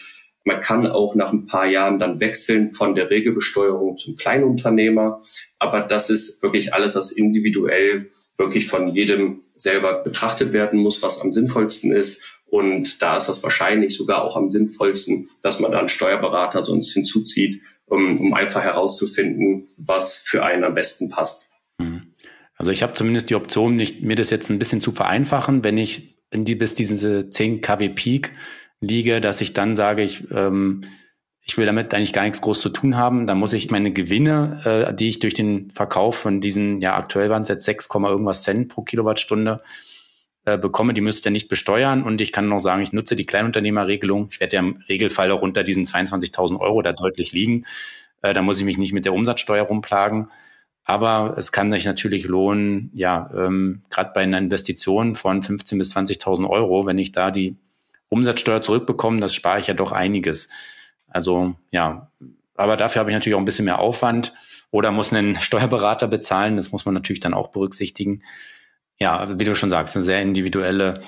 Man kann auch nach ein paar Jahren dann wechseln von der Regelbesteuerung zum Kleinunternehmer. Aber das ist wirklich alles, was individuell wirklich von jedem selber betrachtet werden muss, was am sinnvollsten ist. Und da ist das wahrscheinlich sogar auch am sinnvollsten, dass man da einen Steuerberater sonst hinzuzieht, um, um einfach herauszufinden, was für einen am besten passt. Mhm. Also ich habe zumindest die Option, nicht, mir das jetzt ein bisschen zu vereinfachen, wenn ich in die, bis diese 10 kW Peak liege, dass ich dann sage, ich, ähm, ich will damit eigentlich gar nichts groß zu tun haben. Da muss ich meine Gewinne, äh, die ich durch den Verkauf von diesen, ja aktuell waren es jetzt 6, irgendwas Cent pro Kilowattstunde äh, bekomme, die müsste nicht besteuern. Und ich kann noch sagen, ich nutze die Kleinunternehmerregelung. Ich werde ja im Regelfall auch unter diesen 22.000 Euro da deutlich liegen. Äh, da muss ich mich nicht mit der Umsatzsteuer rumplagen. Aber es kann sich natürlich lohnen, ja, ähm, gerade bei einer Investition von 15.000 bis 20.000 Euro, wenn ich da die Umsatzsteuer zurückbekommen, das spare ich ja doch einiges. Also ja, aber dafür habe ich natürlich auch ein bisschen mehr Aufwand oder muss einen Steuerberater bezahlen. Das muss man natürlich dann auch berücksichtigen. Ja, wie du schon sagst, eine sehr individuelle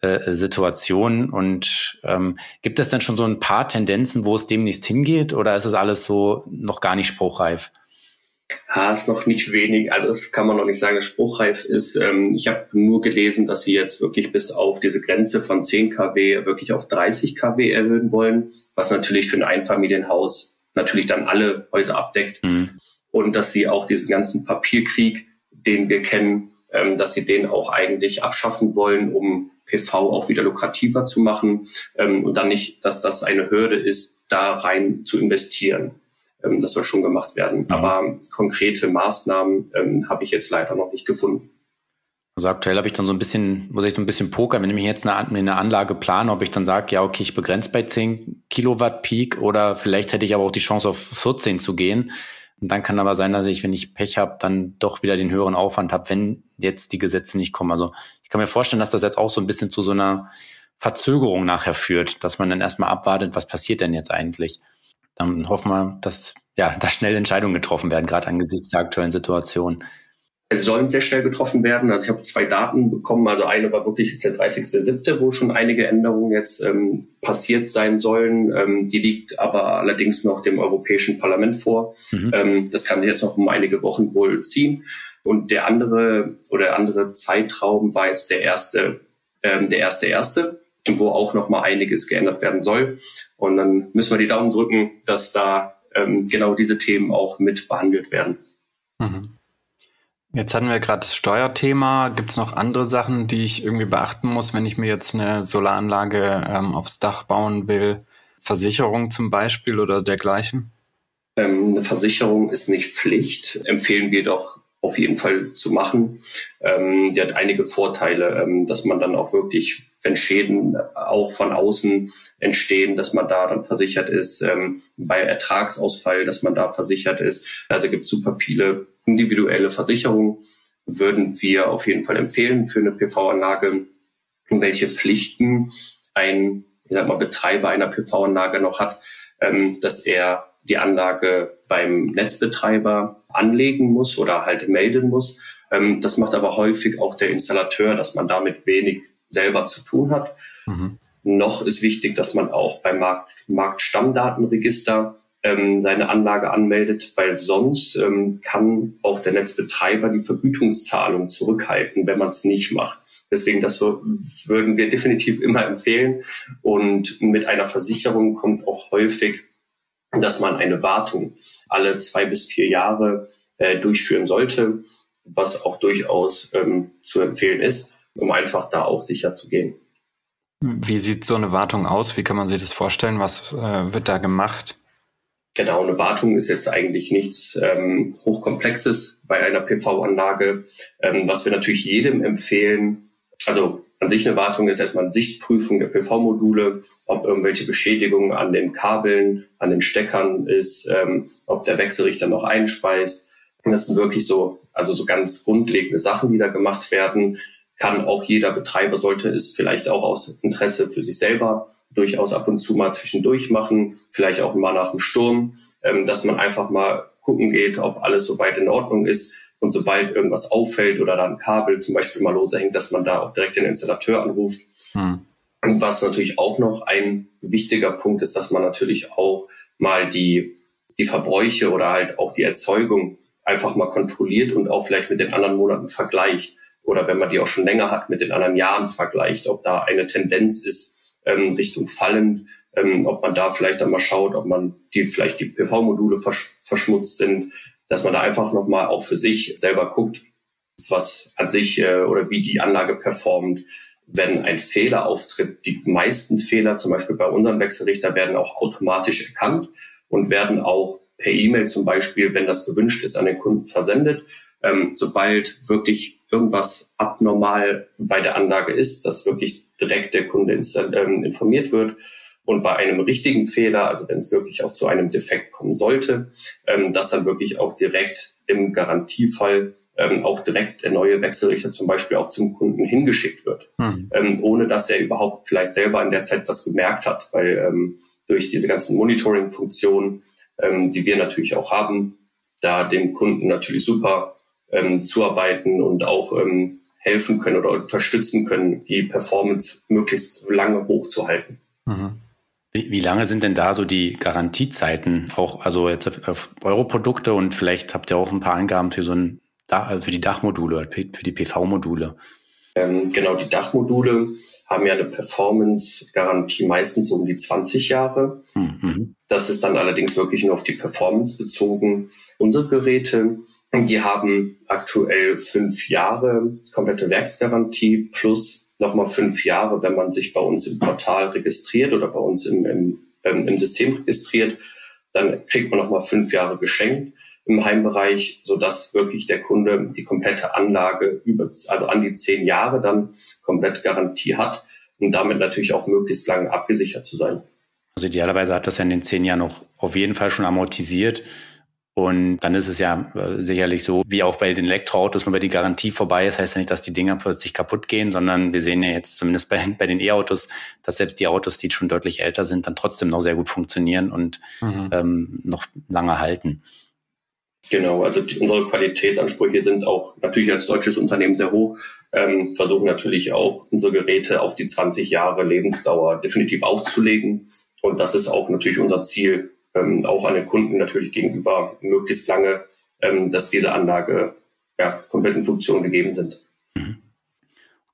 äh, Situation. Und ähm, gibt es denn schon so ein paar Tendenzen, wo es demnächst hingeht, oder ist es alles so noch gar nicht spruchreif? Ha, ist noch nicht wenig, also das kann man noch nicht sagen, dass spruchreif ist. Ähm, ich habe nur gelesen, dass sie jetzt wirklich bis auf diese Grenze von 10 kW wirklich auf 30 kW erhöhen wollen, was natürlich für ein Einfamilienhaus natürlich dann alle Häuser abdeckt. Mhm. Und dass sie auch diesen ganzen Papierkrieg, den wir kennen, ähm, dass sie den auch eigentlich abschaffen wollen, um PV auch wieder lukrativer zu machen ähm, und dann nicht, dass das eine Hürde ist, da rein zu investieren. Ähm, das soll schon gemacht werden. Mhm. Aber konkrete Maßnahmen ähm, habe ich jetzt leider noch nicht gefunden. Also aktuell habe ich dann so ein bisschen, muss ich so ein bisschen pokern, wenn ich jetzt eine, eine Anlage plane, ob ich dann sage, ja, okay, ich begrenze bei 10 Kilowatt Peak oder vielleicht hätte ich aber auch die Chance auf 14 zu gehen. Und dann kann aber sein, dass ich, wenn ich Pech habe, dann doch wieder den höheren Aufwand habe, wenn jetzt die Gesetze nicht kommen. Also ich kann mir vorstellen, dass das jetzt auch so ein bisschen zu so einer Verzögerung nachher führt, dass man dann erstmal abwartet, was passiert denn jetzt eigentlich dann hoffen wir, dass ja, da schnell Entscheidungen getroffen werden, gerade angesichts der aktuellen Situation. Es sollen sehr schnell getroffen werden. Also ich habe zwei Daten bekommen. Also eine war wirklich jetzt der 30.07., wo schon einige Änderungen jetzt ähm, passiert sein sollen. Ähm, die liegt aber allerdings noch dem Europäischen Parlament vor. Mhm. Ähm, das kann sich jetzt noch um einige Wochen wohl ziehen. Und der andere oder andere Zeitraum war jetzt der erste, ähm, der erste erste wo auch noch mal einiges geändert werden soll. Und dann müssen wir die Daumen drücken, dass da ähm, genau diese Themen auch mit behandelt werden. Mhm. Jetzt hatten wir gerade das Steuerthema. Gibt es noch andere Sachen, die ich irgendwie beachten muss, wenn ich mir jetzt eine Solaranlage ähm, aufs Dach bauen will? Versicherung zum Beispiel oder dergleichen? Ähm, eine Versicherung ist nicht Pflicht. Empfehlen wir doch auf jeden Fall zu machen. Ähm, die hat einige Vorteile, ähm, dass man dann auch wirklich, wenn Schäden auch von außen entstehen, dass man da dann versichert ist. Ähm, bei Ertragsausfall, dass man da versichert ist. Also gibt super viele individuelle Versicherungen. Würden wir auf jeden Fall empfehlen für eine PV-Anlage, welche Pflichten ein ich sag mal, Betreiber einer PV-Anlage noch hat, ähm, dass er die Anlage beim Netzbetreiber anlegen muss oder halt melden muss. Ähm, das macht aber häufig auch der Installateur, dass man damit wenig selber zu tun hat. Mhm. Noch ist wichtig, dass man auch beim Markt, Marktstammdatenregister ähm, seine Anlage anmeldet, weil sonst ähm, kann auch der Netzbetreiber die Vergütungszahlung zurückhalten, wenn man es nicht macht. Deswegen, das würden wir definitiv immer empfehlen. Und mit einer Versicherung kommt auch häufig dass man eine Wartung alle zwei bis vier Jahre äh, durchführen sollte. was auch durchaus ähm, zu empfehlen ist, um einfach da auch sicher zu gehen. Wie sieht so eine Wartung aus? Wie kann man sich das vorstellen? Was äh, wird da gemacht? Genau, eine Wartung ist jetzt eigentlich nichts ähm, Hochkomplexes bei einer PV-Anlage. Ähm, was wir natürlich jedem empfehlen, also an sich eine Wartung ist erstmal eine Sichtprüfung der PV-Module, ob irgendwelche Beschädigungen an den Kabeln, an den Steckern ist, ähm, ob der Wechselrichter noch einspeist. Und das sind wirklich so, also so ganz grundlegende Sachen, die da gemacht werden. Kann auch jeder Betreiber, sollte es vielleicht auch aus Interesse für sich selber durchaus ab und zu mal zwischendurch machen, vielleicht auch mal nach dem Sturm, ähm, dass man einfach mal gucken geht, ob alles soweit in Ordnung ist. Und sobald irgendwas auffällt oder da ein Kabel zum Beispiel mal lose hängt, dass man da auch direkt den Installateur anruft. Hm. Und was natürlich auch noch ein wichtiger Punkt ist, dass man natürlich auch mal die, die Verbräuche oder halt auch die Erzeugung einfach mal kontrolliert und auch vielleicht mit den anderen Monaten vergleicht. Oder wenn man die auch schon länger hat, mit den anderen Jahren vergleicht, ob da eine Tendenz ist, ähm, Richtung fallend, ähm, ob man da vielleicht dann mal schaut, ob man die vielleicht die PV-Module versch verschmutzt sind, dass man da einfach nochmal auch für sich selber guckt, was an sich äh, oder wie die Anlage performt. Wenn ein Fehler auftritt, die meisten Fehler, zum Beispiel bei unseren Wechselrichter, werden auch automatisch erkannt und werden auch per E-Mail zum Beispiel, wenn das gewünscht ist, an den Kunden versendet. Ähm, sobald wirklich irgendwas abnormal bei der Anlage ist, dass wirklich direkt der Kunde ähm, informiert wird. Und bei einem richtigen Fehler, also wenn es wirklich auch zu einem Defekt kommen sollte, ähm, dass dann wirklich auch direkt im Garantiefall ähm, auch direkt der neue Wechselrichter zum Beispiel auch zum Kunden hingeschickt wird, mhm. ähm, ohne dass er überhaupt vielleicht selber in der Zeit das bemerkt hat, weil ähm, durch diese ganzen Monitoring-Funktionen, ähm, die wir natürlich auch haben, da dem Kunden natürlich super ähm, zuarbeiten und auch ähm, helfen können oder unterstützen können, die Performance möglichst lange hochzuhalten. Mhm. Wie, wie, lange sind denn da so die Garantiezeiten auch, also jetzt auf, auf eure Produkte und vielleicht habt ihr auch ein paar Angaben für so ein also für die Dachmodule, für die PV-Module? Ähm, genau, die Dachmodule haben ja eine Performance-Garantie meistens um die 20 Jahre. Mhm. Das ist dann allerdings wirklich nur auf die Performance bezogen. Unsere Geräte die haben aktuell fünf Jahre komplette Werksgarantie plus nochmal fünf Jahre, wenn man sich bei uns im Portal registriert oder bei uns im, im, ähm, im System registriert, dann kriegt man nochmal fünf Jahre geschenkt im Heimbereich, sodass wirklich der Kunde die komplette Anlage über, also an die zehn Jahre dann komplett Garantie hat und damit natürlich auch möglichst lange abgesichert zu sein. Also idealerweise hat das ja in den zehn Jahren auch auf jeden Fall schon amortisiert. Und dann ist es ja äh, sicherlich so, wie auch bei den Elektroautos, nur weil die Garantie vorbei ist, heißt ja nicht, dass die Dinger plötzlich kaputt gehen, sondern wir sehen ja jetzt zumindest bei, bei den E-Autos, dass selbst die Autos, die schon deutlich älter sind, dann trotzdem noch sehr gut funktionieren und mhm. ähm, noch lange halten. Genau, also die, unsere Qualitätsansprüche sind auch natürlich als deutsches Unternehmen sehr hoch, ähm, versuchen natürlich auch unsere Geräte auf die 20 Jahre Lebensdauer definitiv aufzulegen. Und das ist auch natürlich unser Ziel, ähm, auch an den Kunden natürlich gegenüber möglichst lange, ähm, dass diese Anlage ja, komplett in Funktion gegeben sind. Mhm.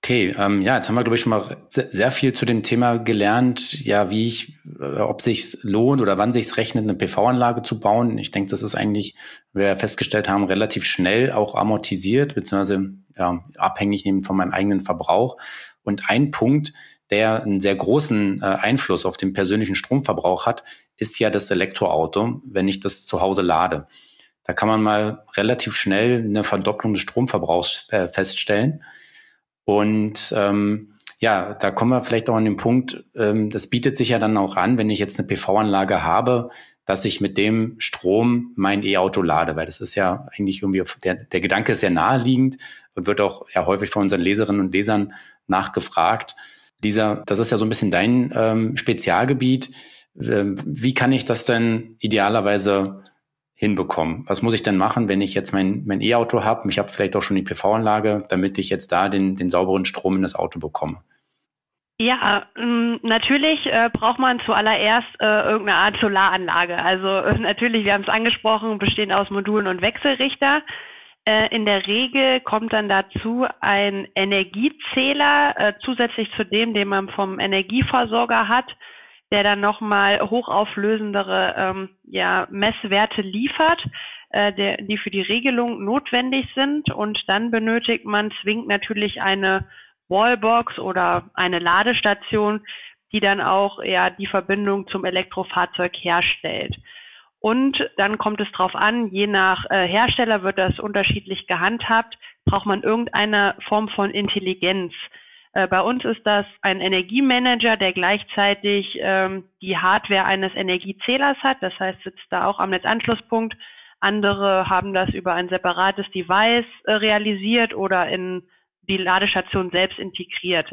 Okay, ähm, ja, jetzt haben wir, glaube ich, schon mal sehr viel zu dem Thema gelernt, ja, wie ich, äh, ob sich lohnt oder wann sich rechnet, eine PV-Anlage zu bauen. Ich denke, das ist eigentlich, wie wir festgestellt haben, relativ schnell auch amortisiert, beziehungsweise ja, abhängig eben von meinem eigenen Verbrauch. Und ein Punkt, der einen sehr großen äh, Einfluss auf den persönlichen Stromverbrauch hat, ist ja das Elektroauto, wenn ich das zu Hause lade. Da kann man mal relativ schnell eine Verdopplung des Stromverbrauchs äh, feststellen. Und ähm, ja, da kommen wir vielleicht auch an den Punkt, ähm, das bietet sich ja dann auch an, wenn ich jetzt eine PV-Anlage habe, dass ich mit dem Strom mein E-Auto lade, weil das ist ja eigentlich irgendwie, der, der Gedanke ist sehr naheliegend und wird auch ja häufig von unseren Leserinnen und Lesern nachgefragt. Dieser, das ist ja so ein bisschen dein ähm, Spezialgebiet. Ähm, wie kann ich das denn idealerweise hinbekommen? Was muss ich denn machen, wenn ich jetzt mein, mein E-Auto habe? Ich habe vielleicht auch schon die PV-Anlage, damit ich jetzt da den, den sauberen Strom in das Auto bekomme. Ja, ähm, natürlich äh, braucht man zuallererst äh, irgendeine Art Solaranlage. Also natürlich, wir haben es angesprochen, bestehend aus Modulen und Wechselrichter. Äh, in der Regel kommt dann dazu ein Energiezähler äh, zusätzlich zu dem, den man vom Energieversorger hat, der dann nochmal hochauflösendere ähm, ja, Messwerte liefert. äh, der, die für die Regelung notwendig sind. Und dann benötigt man zwingend natürlich eine Wallbox oder eine Ladestation, die dann auch ja die Verbindung zum Elektrofahrzeug herstellt. Und dann kommt es darauf an, je nach äh, Hersteller wird das unterschiedlich gehandhabt, braucht man irgendeine Form von Intelligenz. Äh, bei uns ist das ein Energiemanager, der gleichzeitig ähm, die Hardware eines Energiezählers hat. Das heißt, sitzt da auch am Netzanschlusspunkt. Andere haben das über ein separates Device äh, realisiert oder in die Ladestation selbst integriert.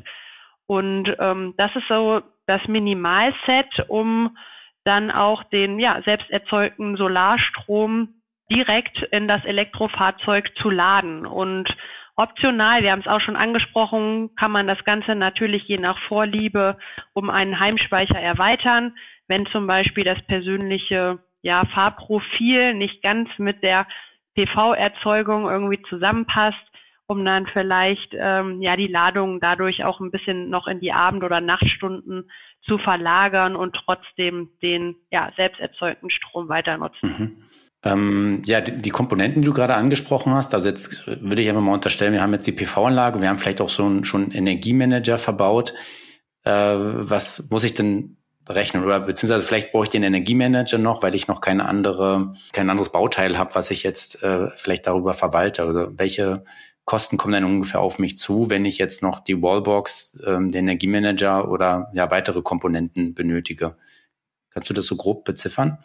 Und ähm, das ist so das Minimalset, um dann auch den ja, selbst erzeugten Solarstrom direkt in das Elektrofahrzeug zu laden. Und optional, wir haben es auch schon angesprochen, kann man das Ganze natürlich je nach Vorliebe um einen Heimspeicher erweitern. Wenn zum Beispiel das persönliche ja, Fahrprofil nicht ganz mit der PV-Erzeugung irgendwie zusammenpasst, um dann vielleicht ähm, ja die Ladung dadurch auch ein bisschen noch in die Abend- oder Nachtstunden zu verlagern und trotzdem den ja, selbst erzeugten Strom weiter nutzen. Mhm. Ähm, ja, die, die, Komponenten, die du gerade angesprochen hast, also jetzt würde ich einfach mal unterstellen, wir haben jetzt die PV-Anlage, wir haben vielleicht auch so einen, schon einen Energiemanager verbaut. Äh, was muss ich denn rechnen? Oder beziehungsweise vielleicht brauche ich den Energiemanager noch, weil ich noch keine andere, kein anderes Bauteil habe, was ich jetzt äh, vielleicht darüber verwalte. Also welche Kosten kommen dann ungefähr auf mich zu, wenn ich jetzt noch die Wallbox, ähm, den Energiemanager oder ja weitere Komponenten benötige? Kannst du das so grob beziffern?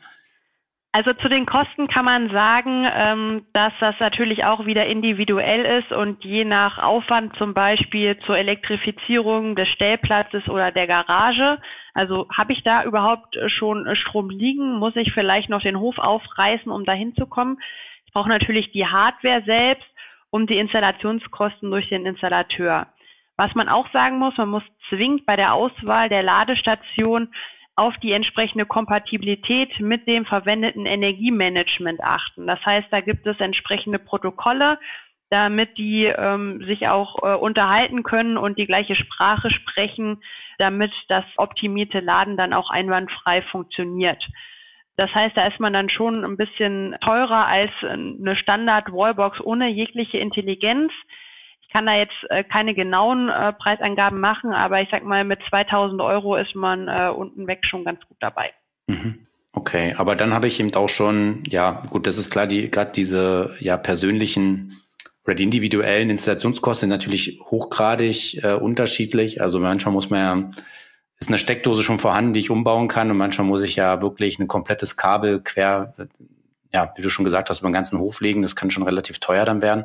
Also zu den Kosten kann man sagen, ähm, dass das natürlich auch wieder individuell ist und je nach Aufwand zum Beispiel zur Elektrifizierung des Stellplatzes oder der Garage. Also habe ich da überhaupt schon Strom liegen? Muss ich vielleicht noch den Hof aufreißen, um dahin zu kommen? Ich brauche natürlich die Hardware selbst und die Installationskosten durch den Installateur. Was man auch sagen muss, man muss zwingend bei der Auswahl der Ladestation auf die entsprechende Kompatibilität mit dem verwendeten Energiemanagement achten. Das heißt, da gibt es entsprechende Protokolle, damit die ähm, sich auch äh, unterhalten können und die gleiche Sprache sprechen, damit das optimierte Laden dann auch einwandfrei funktioniert. Das heißt, da ist man dann schon ein bisschen teurer als eine Standard-Wallbox ohne jegliche Intelligenz. Ich kann da jetzt äh, keine genauen äh, Preisangaben machen, aber ich sag mal, mit 2000 Euro ist man äh, unten weg schon ganz gut dabei. Mhm. Okay, aber dann habe ich eben auch schon, ja, gut, das ist klar, die gerade diese ja persönlichen oder die individuellen Installationskosten sind natürlich hochgradig äh, unterschiedlich. Also manchmal muss man ja ist eine Steckdose schon vorhanden, die ich umbauen kann und manchmal muss ich ja wirklich ein komplettes Kabel quer, ja, wie du schon gesagt hast, über den ganzen Hof legen. Das kann schon relativ teuer dann werden.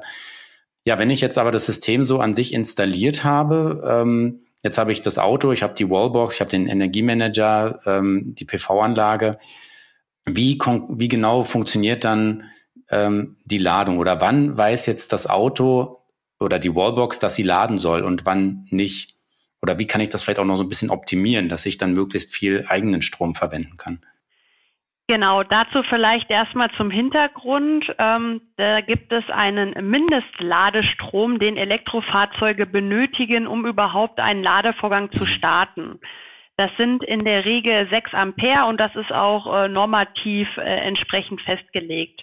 Ja, wenn ich jetzt aber das System so an sich installiert habe, ähm, jetzt habe ich das Auto, ich habe die Wallbox, ich habe den Energiemanager, ähm, die PV-Anlage. Wie, wie genau funktioniert dann ähm, die Ladung oder wann weiß jetzt das Auto oder die Wallbox, dass sie laden soll und wann nicht? Oder wie kann ich das vielleicht auch noch so ein bisschen optimieren, dass ich dann möglichst viel eigenen Strom verwenden kann? Genau, dazu vielleicht erstmal zum Hintergrund. Ähm, da gibt es einen Mindestladestrom, den Elektrofahrzeuge benötigen, um überhaupt einen Ladevorgang zu starten. Das sind in der Regel 6 Ampere und das ist auch äh, normativ äh, entsprechend festgelegt.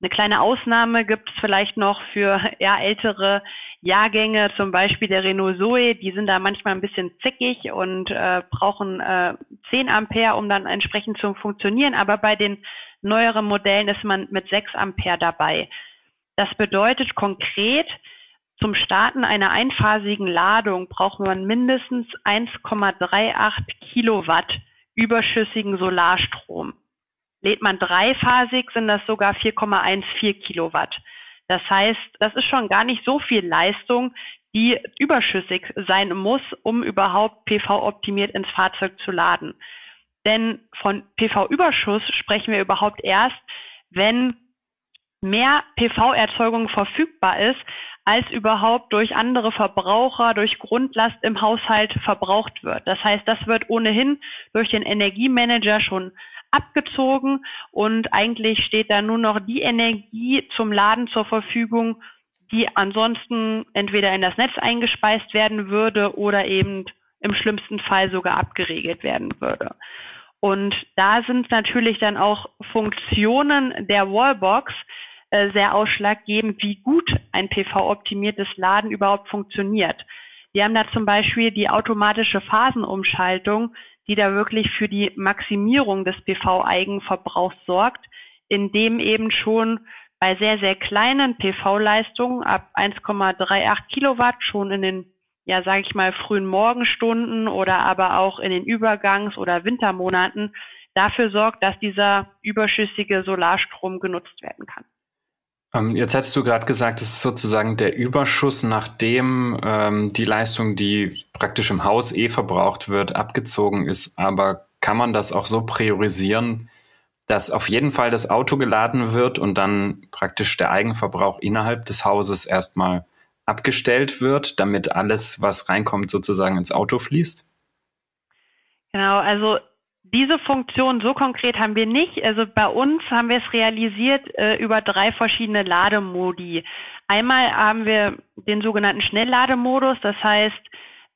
Eine kleine Ausnahme gibt es vielleicht noch für ja, ältere Jahrgänge, zum Beispiel der Renault Zoe, die sind da manchmal ein bisschen zickig und äh, brauchen äh, 10 Ampere, um dann entsprechend zu funktionieren. Aber bei den neueren Modellen ist man mit 6 Ampere dabei. Das bedeutet konkret, zum Starten einer einphasigen Ladung braucht man mindestens 1,38 Kilowatt überschüssigen Solarstrom. Lädt man dreiphasig, sind das sogar 4,14 Kilowatt. Das heißt, das ist schon gar nicht so viel Leistung, die überschüssig sein muss, um überhaupt PV-optimiert ins Fahrzeug zu laden. Denn von PV-Überschuss sprechen wir überhaupt erst, wenn mehr PV-Erzeugung verfügbar ist, als überhaupt durch andere Verbraucher, durch Grundlast im Haushalt verbraucht wird. Das heißt, das wird ohnehin durch den Energiemanager schon abgezogen und eigentlich steht da nur noch die Energie zum Laden zur Verfügung, die ansonsten entweder in das Netz eingespeist werden würde oder eben im schlimmsten Fall sogar abgeregelt werden würde. Und da sind natürlich dann auch Funktionen der Wallbox äh, sehr ausschlaggebend, wie gut ein PV-optimiertes Laden überhaupt funktioniert. Wir haben da zum Beispiel die automatische Phasenumschaltung, die da wirklich für die Maximierung des PV-Eigenverbrauchs sorgt, indem eben schon bei sehr, sehr kleinen PV-Leistungen ab 1,38 Kilowatt schon in den, ja, sage ich mal, frühen Morgenstunden oder aber auch in den Übergangs- oder Wintermonaten dafür sorgt, dass dieser überschüssige Solarstrom genutzt werden kann. Ähm, jetzt hast du gerade gesagt, es ist sozusagen der Überschuss, nachdem ähm, die Leistung, die praktisch im Haus eh verbraucht wird, abgezogen ist. Aber kann man das auch so priorisieren, dass auf jeden Fall das Auto geladen wird und dann praktisch der Eigenverbrauch innerhalb des Hauses erstmal abgestellt wird, damit alles, was reinkommt, sozusagen ins Auto fließt? Genau, also diese Funktion so konkret haben wir nicht. Also bei uns haben wir es realisiert äh, über drei verschiedene Lademodi. Einmal haben wir den sogenannten Schnelllademodus, das heißt,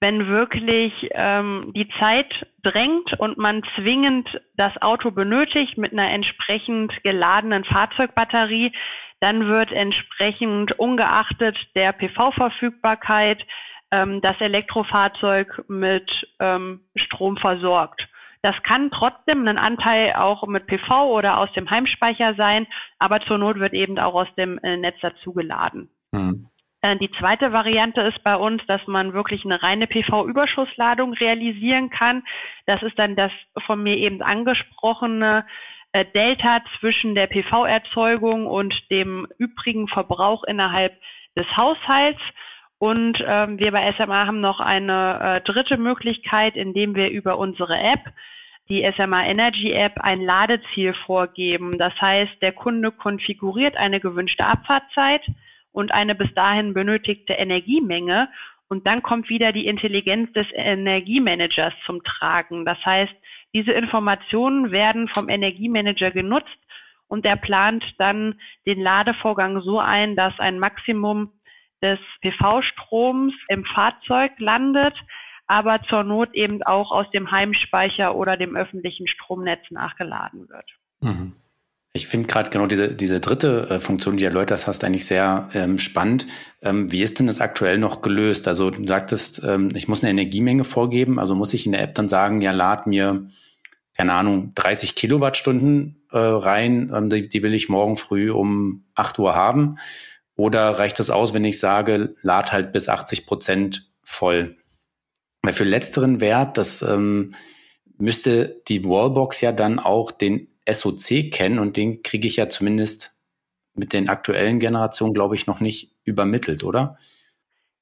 wenn wirklich ähm, die Zeit drängt und man zwingend das Auto benötigt mit einer entsprechend geladenen Fahrzeugbatterie, dann wird entsprechend ungeachtet der PV-Verfügbarkeit ähm, das Elektrofahrzeug mit ähm, Strom versorgt. Das kann trotzdem ein Anteil auch mit PV oder aus dem Heimspeicher sein, aber zur Not wird eben auch aus dem äh, Netz dazugeladen. Mhm. Äh, die zweite Variante ist bei uns, dass man wirklich eine reine PV-Überschussladung realisieren kann. Das ist dann das von mir eben angesprochene äh, Delta zwischen der PV-Erzeugung und dem übrigen Verbrauch innerhalb des Haushalts. Und ähm, wir bei SMA haben noch eine äh, dritte Möglichkeit, indem wir über unsere App, die SMA Energy App, ein Ladeziel vorgeben. Das heißt, der Kunde konfiguriert eine gewünschte Abfahrtzeit und eine bis dahin benötigte Energiemenge. Und dann kommt wieder die Intelligenz des Energiemanagers zum Tragen. Das heißt, diese Informationen werden vom Energiemanager genutzt und er plant dann den Ladevorgang so ein, dass ein Maximum des PV-Stroms im Fahrzeug landet, aber zur Not eben auch aus dem Heimspeicher oder dem öffentlichen Stromnetz nachgeladen wird. Mhm. Ich finde gerade genau diese, diese dritte äh, Funktion, die du erläutert hast, eigentlich sehr ähm, spannend. Ähm, wie ist denn das aktuell noch gelöst? Also du sagtest, ähm, ich muss eine Energiemenge vorgeben, also muss ich in der App dann sagen, ja, lad mir, keine Ahnung, 30 Kilowattstunden äh, rein, ähm, die, die will ich morgen früh um 8 Uhr haben. Oder reicht das aus, wenn ich sage, lad halt bis 80 Prozent voll? Weil für letzteren Wert, das ähm, müsste die Wallbox ja dann auch den SOC kennen und den kriege ich ja zumindest mit den aktuellen Generationen, glaube ich, noch nicht übermittelt, oder?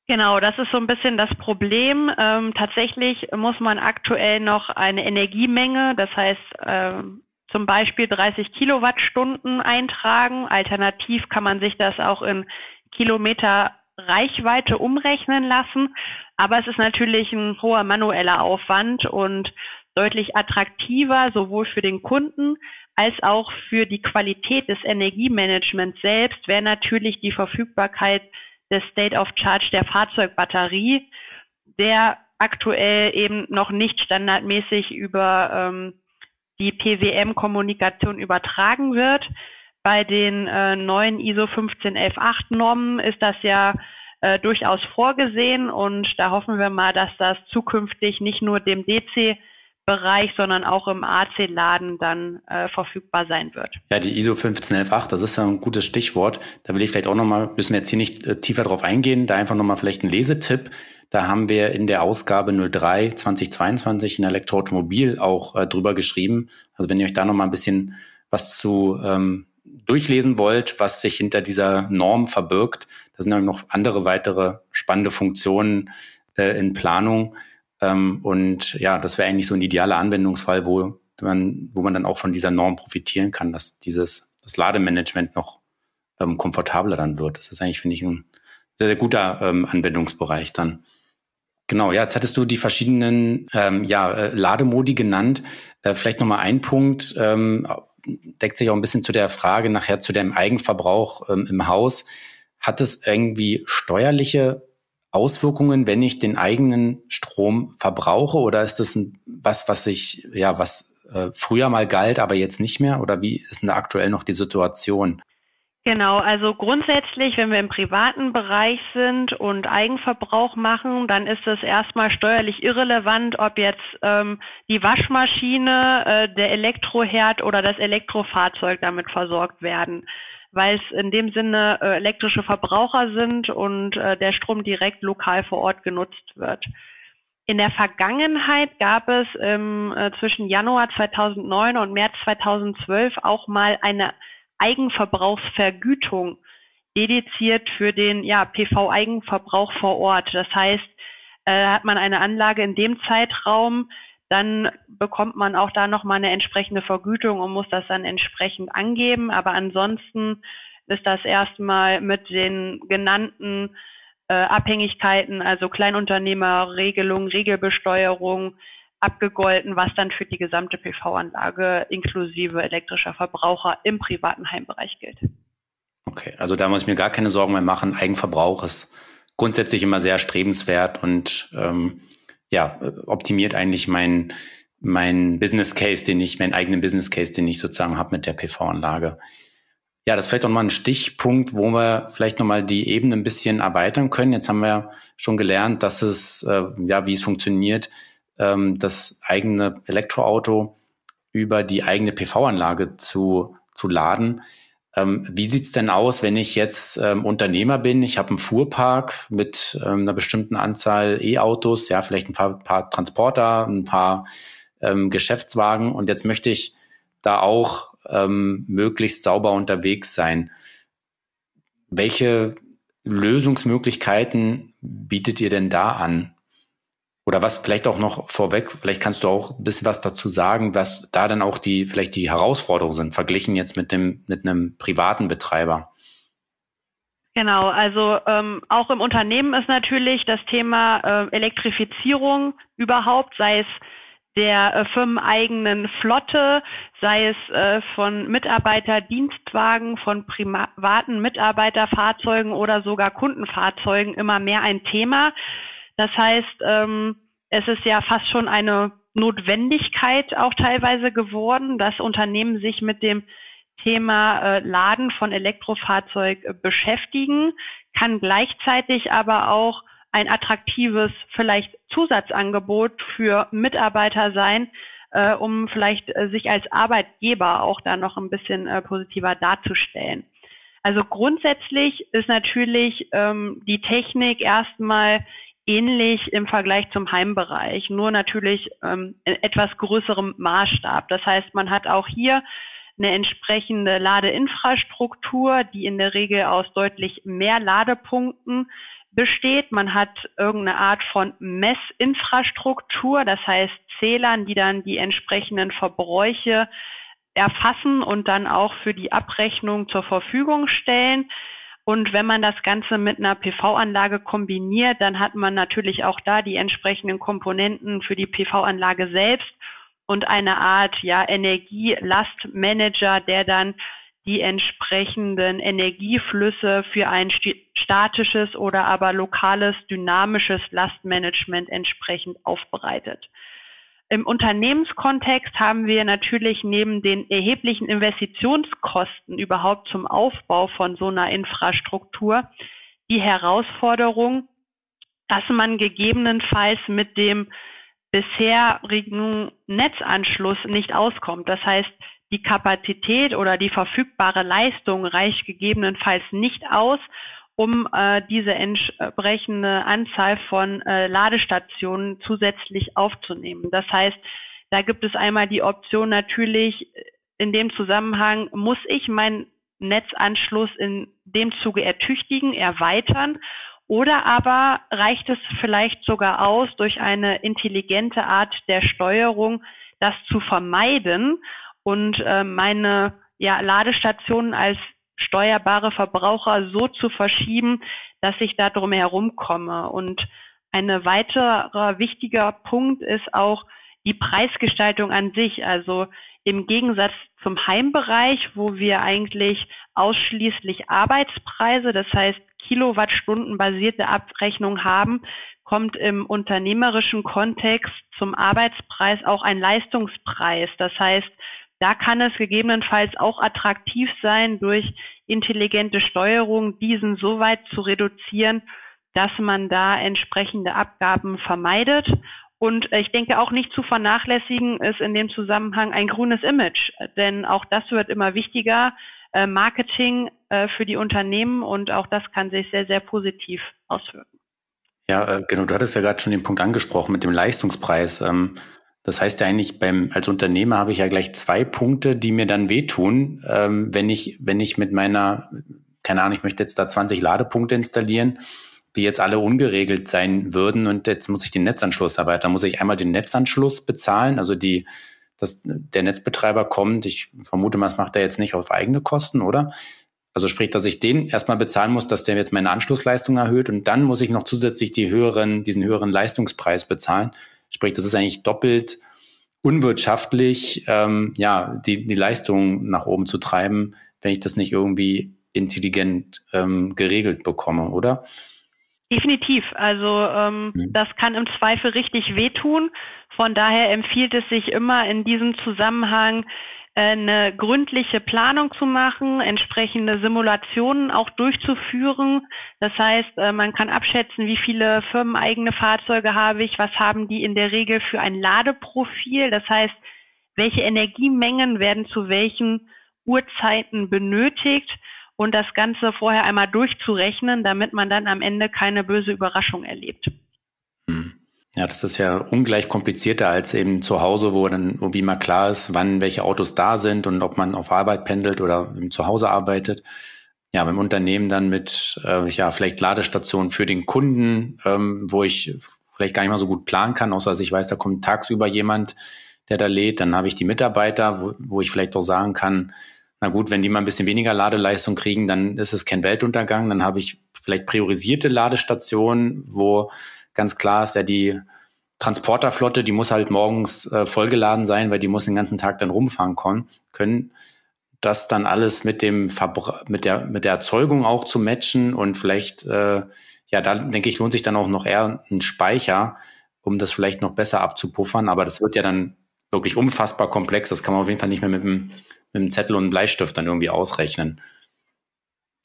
Genau, das ist so ein bisschen das Problem. Ähm, tatsächlich muss man aktuell noch eine Energiemenge, das heißt ähm, zum Beispiel 30 Kilowattstunden eintragen. Alternativ kann man sich das auch in Kilometer Reichweite umrechnen lassen. Aber es ist natürlich ein hoher manueller Aufwand und deutlich attraktiver, sowohl für den Kunden als auch für die Qualität des Energiemanagements selbst wäre natürlich die Verfügbarkeit des State of Charge der Fahrzeugbatterie, der aktuell eben noch nicht standardmäßig über ähm, die PWM-Kommunikation übertragen wird. Bei den äh, neuen ISO 15118 Normen ist das ja äh, durchaus vorgesehen und da hoffen wir mal, dass das zukünftig nicht nur dem DC Bereich, sondern auch im AC-Laden dann äh, verfügbar sein wird. Ja, die ISO 15118, das ist ja ein gutes Stichwort. Da will ich vielleicht auch nochmal, müssen wir jetzt hier nicht äh, tiefer drauf eingehen, da einfach nochmal vielleicht ein Lesetipp. Da haben wir in der Ausgabe 03 2022 in Elektroautomobil auch äh, drüber geschrieben. Also wenn ihr euch da noch mal ein bisschen was zu ähm, durchlesen wollt, was sich hinter dieser Norm verbirgt, da sind noch andere weitere spannende Funktionen äh, in Planung. Ähm, und ja, das wäre eigentlich so ein idealer Anwendungsfall, wo man, wo man dann auch von dieser Norm profitieren kann, dass dieses das Lademanagement noch ähm, komfortabler dann wird. Das ist eigentlich, finde ich, ein sehr, sehr guter ähm, Anwendungsbereich dann. Genau, ja, jetzt hattest du die verschiedenen ähm, ja, äh, Lademodi genannt. Äh, vielleicht nochmal ein Punkt, ähm, deckt sich auch ein bisschen zu der Frage nachher zu dem Eigenverbrauch ähm, im Haus. Hat es irgendwie steuerliche Auswirkungen, wenn ich den eigenen Strom verbrauche? Oder ist das ein, was, was ich, ja, was äh, früher mal galt, aber jetzt nicht mehr? Oder wie ist denn da aktuell noch die Situation? Genau, also grundsätzlich, wenn wir im privaten Bereich sind und Eigenverbrauch machen, dann ist es erstmal steuerlich irrelevant, ob jetzt ähm, die Waschmaschine, äh, der Elektroherd oder das Elektrofahrzeug damit versorgt werden, weil es in dem Sinne äh, elektrische Verbraucher sind und äh, der Strom direkt lokal vor Ort genutzt wird. In der Vergangenheit gab es ähm, äh, zwischen Januar 2009 und März 2012 auch mal eine Eigenverbrauchsvergütung dediziert für den ja, PV-Eigenverbrauch vor Ort. Das heißt, äh, hat man eine Anlage in dem Zeitraum, dann bekommt man auch da nochmal eine entsprechende Vergütung und muss das dann entsprechend angeben. Aber ansonsten ist das erstmal mit den genannten äh, Abhängigkeiten, also Kleinunternehmerregelung, Regelbesteuerung, abgegolten, was dann für die gesamte PV-Anlage inklusive elektrischer Verbraucher im privaten Heimbereich gilt. Okay, also da muss ich mir gar keine Sorgen mehr machen. Eigenverbrauch ist grundsätzlich immer sehr strebenswert und ähm, ja, optimiert eigentlich mein, mein Business Case, den ich, meinen eigenen Business Case, den ich sozusagen habe mit der PV-Anlage. Ja, das ist vielleicht auch mal ein Stichpunkt, wo wir vielleicht nochmal die Ebene ein bisschen erweitern können. Jetzt haben wir schon gelernt, dass es, äh, ja, wie es funktioniert, ähm, das eigene Elektroauto über die eigene PV-Anlage zu, zu laden. Ähm, wie sieht's denn aus, wenn ich jetzt ähm, Unternehmer bin? Ich habe einen Fuhrpark mit ähm, einer bestimmten Anzahl E-Autos, ja, vielleicht ein paar, paar Transporter, ein paar ähm, Geschäftswagen und jetzt möchte ich da auch ähm, möglichst sauber unterwegs sein. Welche Lösungsmöglichkeiten bietet ihr denn da an? Oder was vielleicht auch noch vorweg, vielleicht kannst du auch ein bisschen was dazu sagen, was da dann auch die, vielleicht die Herausforderungen sind, verglichen jetzt mit dem, mit einem privaten Betreiber. Genau, also ähm, auch im Unternehmen ist natürlich das Thema äh, Elektrifizierung überhaupt, sei es der äh, firmeneigenen Flotte, sei es äh, von Mitarbeiterdienstwagen, von privaten Mitarbeiterfahrzeugen oder sogar Kundenfahrzeugen immer mehr ein Thema. Das heißt, ähm, es ist ja fast schon eine Notwendigkeit auch teilweise geworden, dass Unternehmen sich mit dem Thema äh, Laden von Elektrofahrzeug äh, beschäftigen, kann gleichzeitig aber auch ein attraktives vielleicht Zusatzangebot für Mitarbeiter sein, äh, um vielleicht äh, sich als Arbeitgeber auch da noch ein bisschen äh, positiver darzustellen. Also grundsätzlich ist natürlich ähm, die Technik erstmal ähnlich im Vergleich zum Heimbereich, nur natürlich ähm, in etwas größerem Maßstab. Das heißt, man hat auch hier eine entsprechende Ladeinfrastruktur, die in der Regel aus deutlich mehr Ladepunkten besteht. Man hat irgendeine Art von Messinfrastruktur, das heißt Zählern, die dann die entsprechenden Verbräuche erfassen und dann auch für die Abrechnung zur Verfügung stellen. Und wenn man das Ganze mit einer PV-Anlage kombiniert, dann hat man natürlich auch da die entsprechenden Komponenten für die PV-Anlage selbst und eine Art ja, Energielastmanager, der dann die entsprechenden Energieflüsse für ein statisches oder aber lokales dynamisches Lastmanagement entsprechend aufbereitet. Im Unternehmenskontext haben wir natürlich neben den erheblichen Investitionskosten überhaupt zum Aufbau von so einer Infrastruktur die Herausforderung, dass man gegebenenfalls mit dem bisherigen Netzanschluss nicht auskommt. Das heißt, die Kapazität oder die verfügbare Leistung reicht gegebenenfalls nicht aus, um äh, diese entsprechende Anzahl von äh, Ladestationen zusätzlich aufzunehmen. Das heißt, da gibt es einmal die Option natürlich in dem Zusammenhang, muss ich meinen Netzanschluss in dem Zuge ertüchtigen, erweitern oder aber reicht es vielleicht sogar aus, durch eine intelligente Art der Steuerung das zu vermeiden und äh, meine ja, Ladestationen als steuerbare Verbraucher so zu verschieben, dass ich da drum herum komme. Und ein weiterer wichtiger Punkt ist auch die Preisgestaltung an sich. Also im Gegensatz zum Heimbereich, wo wir eigentlich ausschließlich Arbeitspreise, das heißt Kilowattstunden basierte Abrechnung haben, kommt im unternehmerischen Kontext zum Arbeitspreis auch ein Leistungspreis. Das heißt, da kann es gegebenenfalls auch attraktiv sein, durch intelligente Steuerung diesen so weit zu reduzieren, dass man da entsprechende Abgaben vermeidet. Und ich denke auch nicht zu vernachlässigen ist in dem Zusammenhang ein grünes Image, denn auch das wird immer wichtiger. Äh, Marketing äh, für die Unternehmen und auch das kann sich sehr, sehr positiv auswirken. Ja, äh, genau, du hattest ja gerade schon den Punkt angesprochen mit dem Leistungspreis. Das heißt ja eigentlich, beim, als Unternehmer habe ich ja gleich zwei Punkte, die mir dann wehtun, ähm, wenn ich, wenn ich mit meiner, keine Ahnung, ich möchte jetzt da 20 Ladepunkte installieren, die jetzt alle ungeregelt sein würden und jetzt muss ich den Netzanschluss erweitern. Da muss ich einmal den Netzanschluss bezahlen, also die, dass der Netzbetreiber kommt. Ich vermute mal, das macht er jetzt nicht auf eigene Kosten, oder? Also sprich, dass ich den erstmal bezahlen muss, dass der jetzt meine Anschlussleistung erhöht und dann muss ich noch zusätzlich die höheren, diesen höheren Leistungspreis bezahlen. Sprich, das ist eigentlich doppelt unwirtschaftlich, ähm, ja, die, die Leistung nach oben zu treiben, wenn ich das nicht irgendwie intelligent ähm, geregelt bekomme, oder? Definitiv. Also ähm, mhm. das kann im Zweifel richtig wehtun. Von daher empfiehlt es sich immer in diesem Zusammenhang eine gründliche Planung zu machen, entsprechende Simulationen auch durchzuführen. Das heißt, äh, man kann abschätzen, wie viele firmeneigene Fahrzeuge habe ich, was haben die in der Regel für ein Ladeprofil. Das heißt, welche Energiemengen werden zu welchen Uhrzeiten benötigt und das Ganze vorher einmal durchzurechnen, damit man dann am Ende keine böse Überraschung erlebt. Ja, das ist ja ungleich komplizierter als eben zu Hause, wo dann irgendwie mal klar ist, wann welche Autos da sind und ob man auf Arbeit pendelt oder zu Hause arbeitet. Ja, beim Unternehmen dann mit äh, ja vielleicht Ladestationen für den Kunden, ähm, wo ich vielleicht gar nicht mal so gut planen kann, außer dass ich weiß, da kommt tagsüber jemand, der da lädt. Dann habe ich die Mitarbeiter, wo, wo ich vielleicht auch sagen kann, na gut, wenn die mal ein bisschen weniger Ladeleistung kriegen, dann ist es kein Weltuntergang. Dann habe ich vielleicht priorisierte Ladestationen, wo ganz klar ist ja die Transporterflotte, die muss halt morgens äh, vollgeladen sein, weil die muss den ganzen Tag dann rumfahren können. Das dann alles mit dem Verbra mit der mit der Erzeugung auch zu matchen und vielleicht äh, ja, da denke ich lohnt sich dann auch noch eher ein Speicher, um das vielleicht noch besser abzupuffern. Aber das wird ja dann wirklich unfassbar komplex. Das kann man auf jeden Fall nicht mehr mit einem, mit einem Zettel und einem Bleistift dann irgendwie ausrechnen.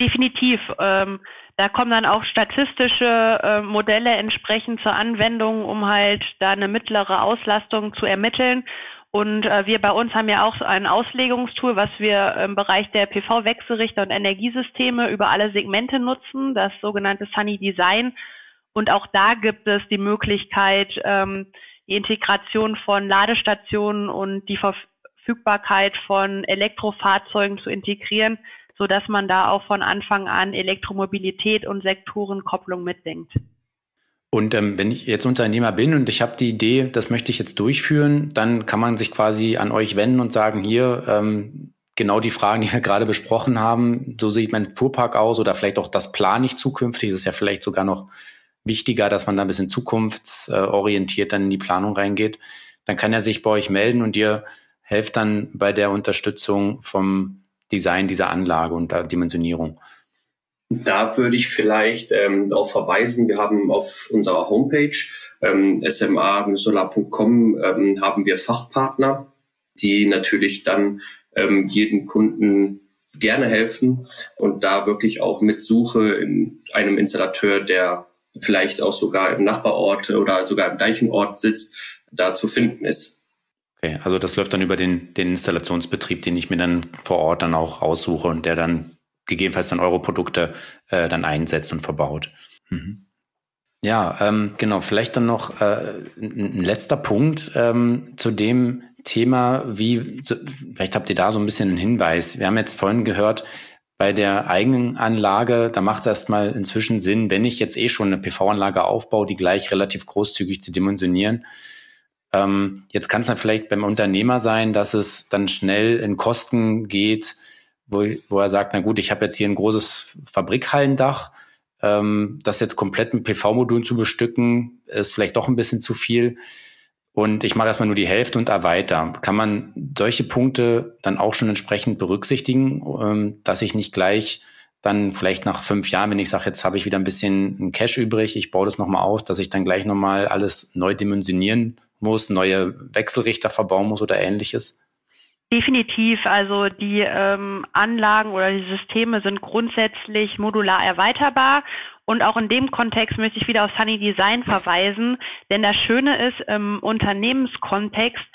Definitiv. Ähm, da kommen dann auch statistische äh, Modelle entsprechend zur Anwendung, um halt da eine mittlere Auslastung zu ermitteln. Und äh, wir bei uns haben ja auch ein Auslegungstool, was wir im Bereich der PV-Wechselrichter und Energiesysteme über alle Segmente nutzen, das sogenannte Sunny Design. Und auch da gibt es die Möglichkeit, ähm, die Integration von Ladestationen und die Verfügbarkeit von Elektrofahrzeugen zu integrieren, so dass man da auch von Anfang an Elektromobilität und Sektorenkopplung mitdenkt. Und ähm, wenn ich jetzt Unternehmer bin und ich habe die Idee, das möchte ich jetzt durchführen, dann kann man sich quasi an euch wenden und sagen, hier, ähm, genau die Fragen, die wir gerade besprochen haben, so sieht mein Fuhrpark aus oder vielleicht auch das plane ich zukünftig, das ist ja vielleicht sogar noch wichtiger, dass man da ein bisschen zukunftsorientiert dann in die Planung reingeht. Dann kann er sich bei euch melden und ihr helft dann bei der Unterstützung vom Design dieser Anlage und der Dimensionierung? Da würde ich vielleicht ähm, darauf verweisen, wir haben auf unserer Homepage ähm, sma-solar.com ähm, haben wir Fachpartner, die natürlich dann ähm, jeden Kunden gerne helfen und da wirklich auch mit Suche in einem Installateur, der vielleicht auch sogar im Nachbarort oder sogar im gleichen Ort sitzt, da zu finden ist. Okay, also das läuft dann über den, den Installationsbetrieb, den ich mir dann vor Ort dann auch aussuche und der dann gegebenenfalls dann eure Produkte äh, dann einsetzt und verbaut. Mhm. Ja, ähm, genau, vielleicht dann noch äh, ein letzter Punkt ähm, zu dem Thema, wie, vielleicht habt ihr da so ein bisschen einen Hinweis. Wir haben jetzt vorhin gehört, bei der eigenen Anlage, da macht es erstmal inzwischen Sinn, wenn ich jetzt eh schon eine PV-Anlage aufbaue, die gleich relativ großzügig zu dimensionieren, ähm, jetzt kann es dann vielleicht beim Unternehmer sein, dass es dann schnell in Kosten geht, wo, wo er sagt, na gut, ich habe jetzt hier ein großes Fabrikhallendach, ähm, das jetzt komplett mit PV-Modulen zu bestücken, ist vielleicht doch ein bisschen zu viel. Und ich mache erstmal nur die Hälfte und erweiter. Kann man solche Punkte dann auch schon entsprechend berücksichtigen, ähm, dass ich nicht gleich dann vielleicht nach fünf Jahren, wenn ich sage, jetzt habe ich wieder ein bisschen Cash übrig, ich baue das nochmal auf, dass ich dann gleich nochmal alles neu dimensionieren muss, neue Wechselrichter verbauen muss oder ähnliches? Definitiv. Also die ähm, Anlagen oder die Systeme sind grundsätzlich modular erweiterbar. Und auch in dem Kontext möchte ich wieder auf Sunny Design verweisen. Denn das Schöne ist, im Unternehmenskontext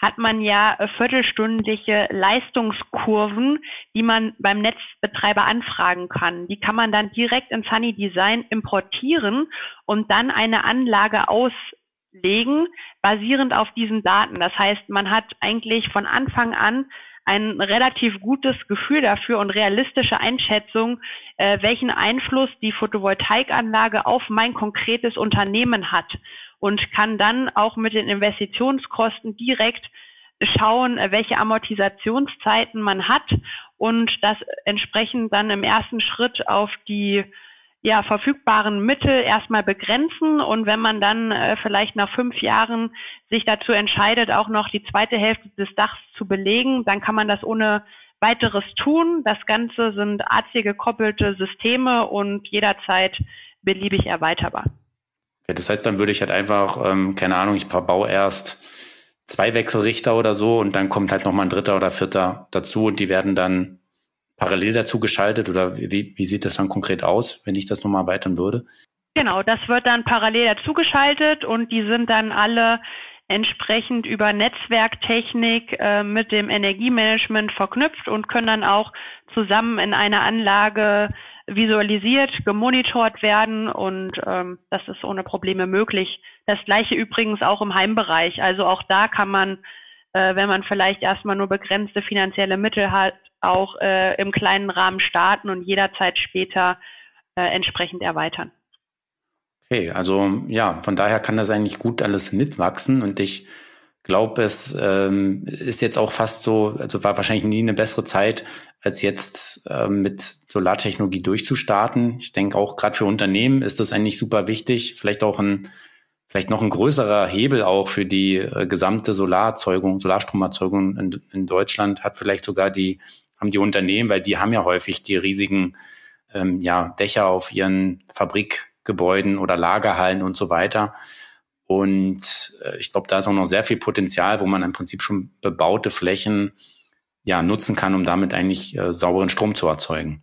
hat man ja viertelstündliche Leistungskurven, die man beim Netzbetreiber anfragen kann. Die kann man dann direkt in Sunny Design importieren und dann eine Anlage auslegen, basierend auf diesen Daten. Das heißt, man hat eigentlich von Anfang an ein relativ gutes Gefühl dafür und realistische Einschätzung, äh, welchen Einfluss die Photovoltaikanlage auf mein konkretes Unternehmen hat und kann dann auch mit den Investitionskosten direkt schauen, welche Amortisationszeiten man hat und das entsprechend dann im ersten Schritt auf die ja, verfügbaren Mittel erstmal begrenzen und wenn man dann äh, vielleicht nach fünf Jahren sich dazu entscheidet, auch noch die zweite Hälfte des Dachs zu belegen, dann kann man das ohne weiteres tun. Das Ganze sind AC gekoppelte Systeme und jederzeit beliebig erweiterbar. Ja, das heißt, dann würde ich halt einfach, ähm, keine Ahnung, ich baue erst zwei Wechselrichter oder so und dann kommt halt nochmal ein dritter oder vierter dazu und die werden dann parallel dazu geschaltet oder wie, wie sieht das dann konkret aus, wenn ich das nochmal erweitern würde? Genau, das wird dann parallel dazu geschaltet und die sind dann alle entsprechend über Netzwerktechnik äh, mit dem Energiemanagement verknüpft und können dann auch zusammen in einer Anlage visualisiert, gemonitort werden und ähm, das ist ohne Probleme möglich. Das gleiche übrigens auch im Heimbereich. Also auch da kann man, äh, wenn man vielleicht erstmal nur begrenzte finanzielle Mittel hat, auch äh, im kleinen Rahmen starten und jederzeit später äh, entsprechend erweitern. Okay, also ja, von daher kann das eigentlich gut alles mitwachsen und ich glaube, es ähm, ist jetzt auch fast so, also war wahrscheinlich nie eine bessere Zeit, als jetzt ähm, mit Solartechnologie durchzustarten. Ich denke auch gerade für Unternehmen ist das eigentlich super wichtig, vielleicht auch ein vielleicht noch ein größerer Hebel auch für die äh, gesamte Solarerzeugung, Solarstromerzeugung in, in, Deutschland hat vielleicht sogar die haben die Unternehmen, weil die haben ja häufig die riesigen ähm, ja, Dächer auf ihren Fabrikgebäuden oder Lagerhallen und so weiter. Und äh, ich glaube, da ist auch noch sehr viel Potenzial, wo man im Prinzip schon bebaute Flächen ja, nutzen kann, um damit eigentlich äh, sauberen Strom zu erzeugen.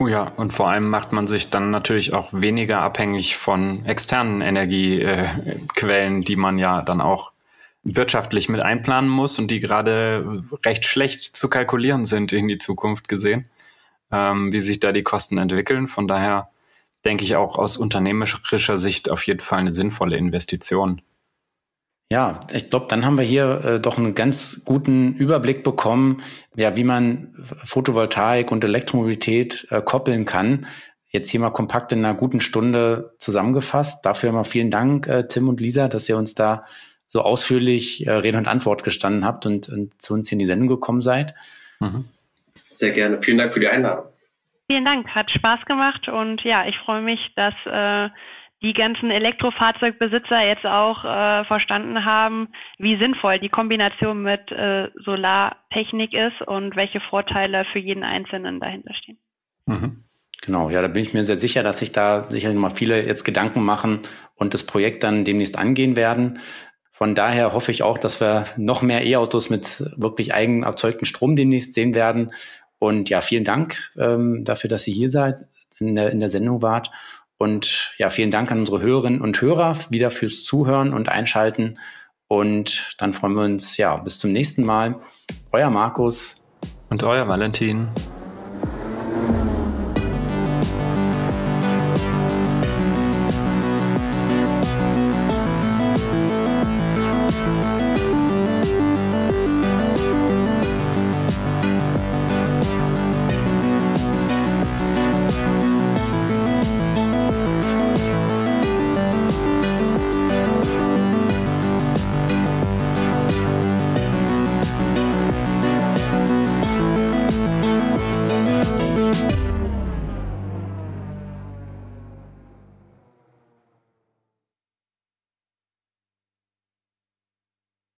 Ja, und vor allem macht man sich dann natürlich auch weniger abhängig von externen Energiequellen, äh, die man ja dann auch wirtschaftlich mit einplanen muss und die gerade recht schlecht zu kalkulieren sind in die Zukunft gesehen, ähm, wie sich da die Kosten entwickeln. Von daher denke ich auch aus unternehmerischer Sicht auf jeden Fall eine sinnvolle Investition. Ja, ich glaube, dann haben wir hier äh, doch einen ganz guten Überblick bekommen, ja, wie man Photovoltaik und Elektromobilität äh, koppeln kann. Jetzt hier mal kompakt in einer guten Stunde zusammengefasst. Dafür mal vielen Dank, äh, Tim und Lisa, dass ihr uns da so ausführlich äh, Rede und Antwort gestanden habt und, und zu uns hier in die Sendung gekommen seid. Mhm. Sehr gerne. Vielen Dank für die Einladung. Vielen Dank, hat Spaß gemacht und ja, ich freue mich, dass äh, die ganzen Elektrofahrzeugbesitzer jetzt auch äh, verstanden haben, wie sinnvoll die Kombination mit äh, Solartechnik ist und welche Vorteile für jeden Einzelnen dahinter stehen. Mhm. Genau, ja, da bin ich mir sehr sicher, dass sich da sicherlich mal viele jetzt Gedanken machen und das Projekt dann demnächst angehen werden. Von daher hoffe ich auch, dass wir noch mehr E-Autos mit wirklich eigen erzeugten Strom demnächst sehen werden und ja, vielen Dank ähm, dafür, dass ihr hier seid, in der, in der Sendung wart. Und ja, vielen Dank an unsere Hörerinnen und Hörer wieder fürs Zuhören und Einschalten. Und dann freuen wir uns, ja, bis zum nächsten Mal. Euer Markus. Und euer Valentin.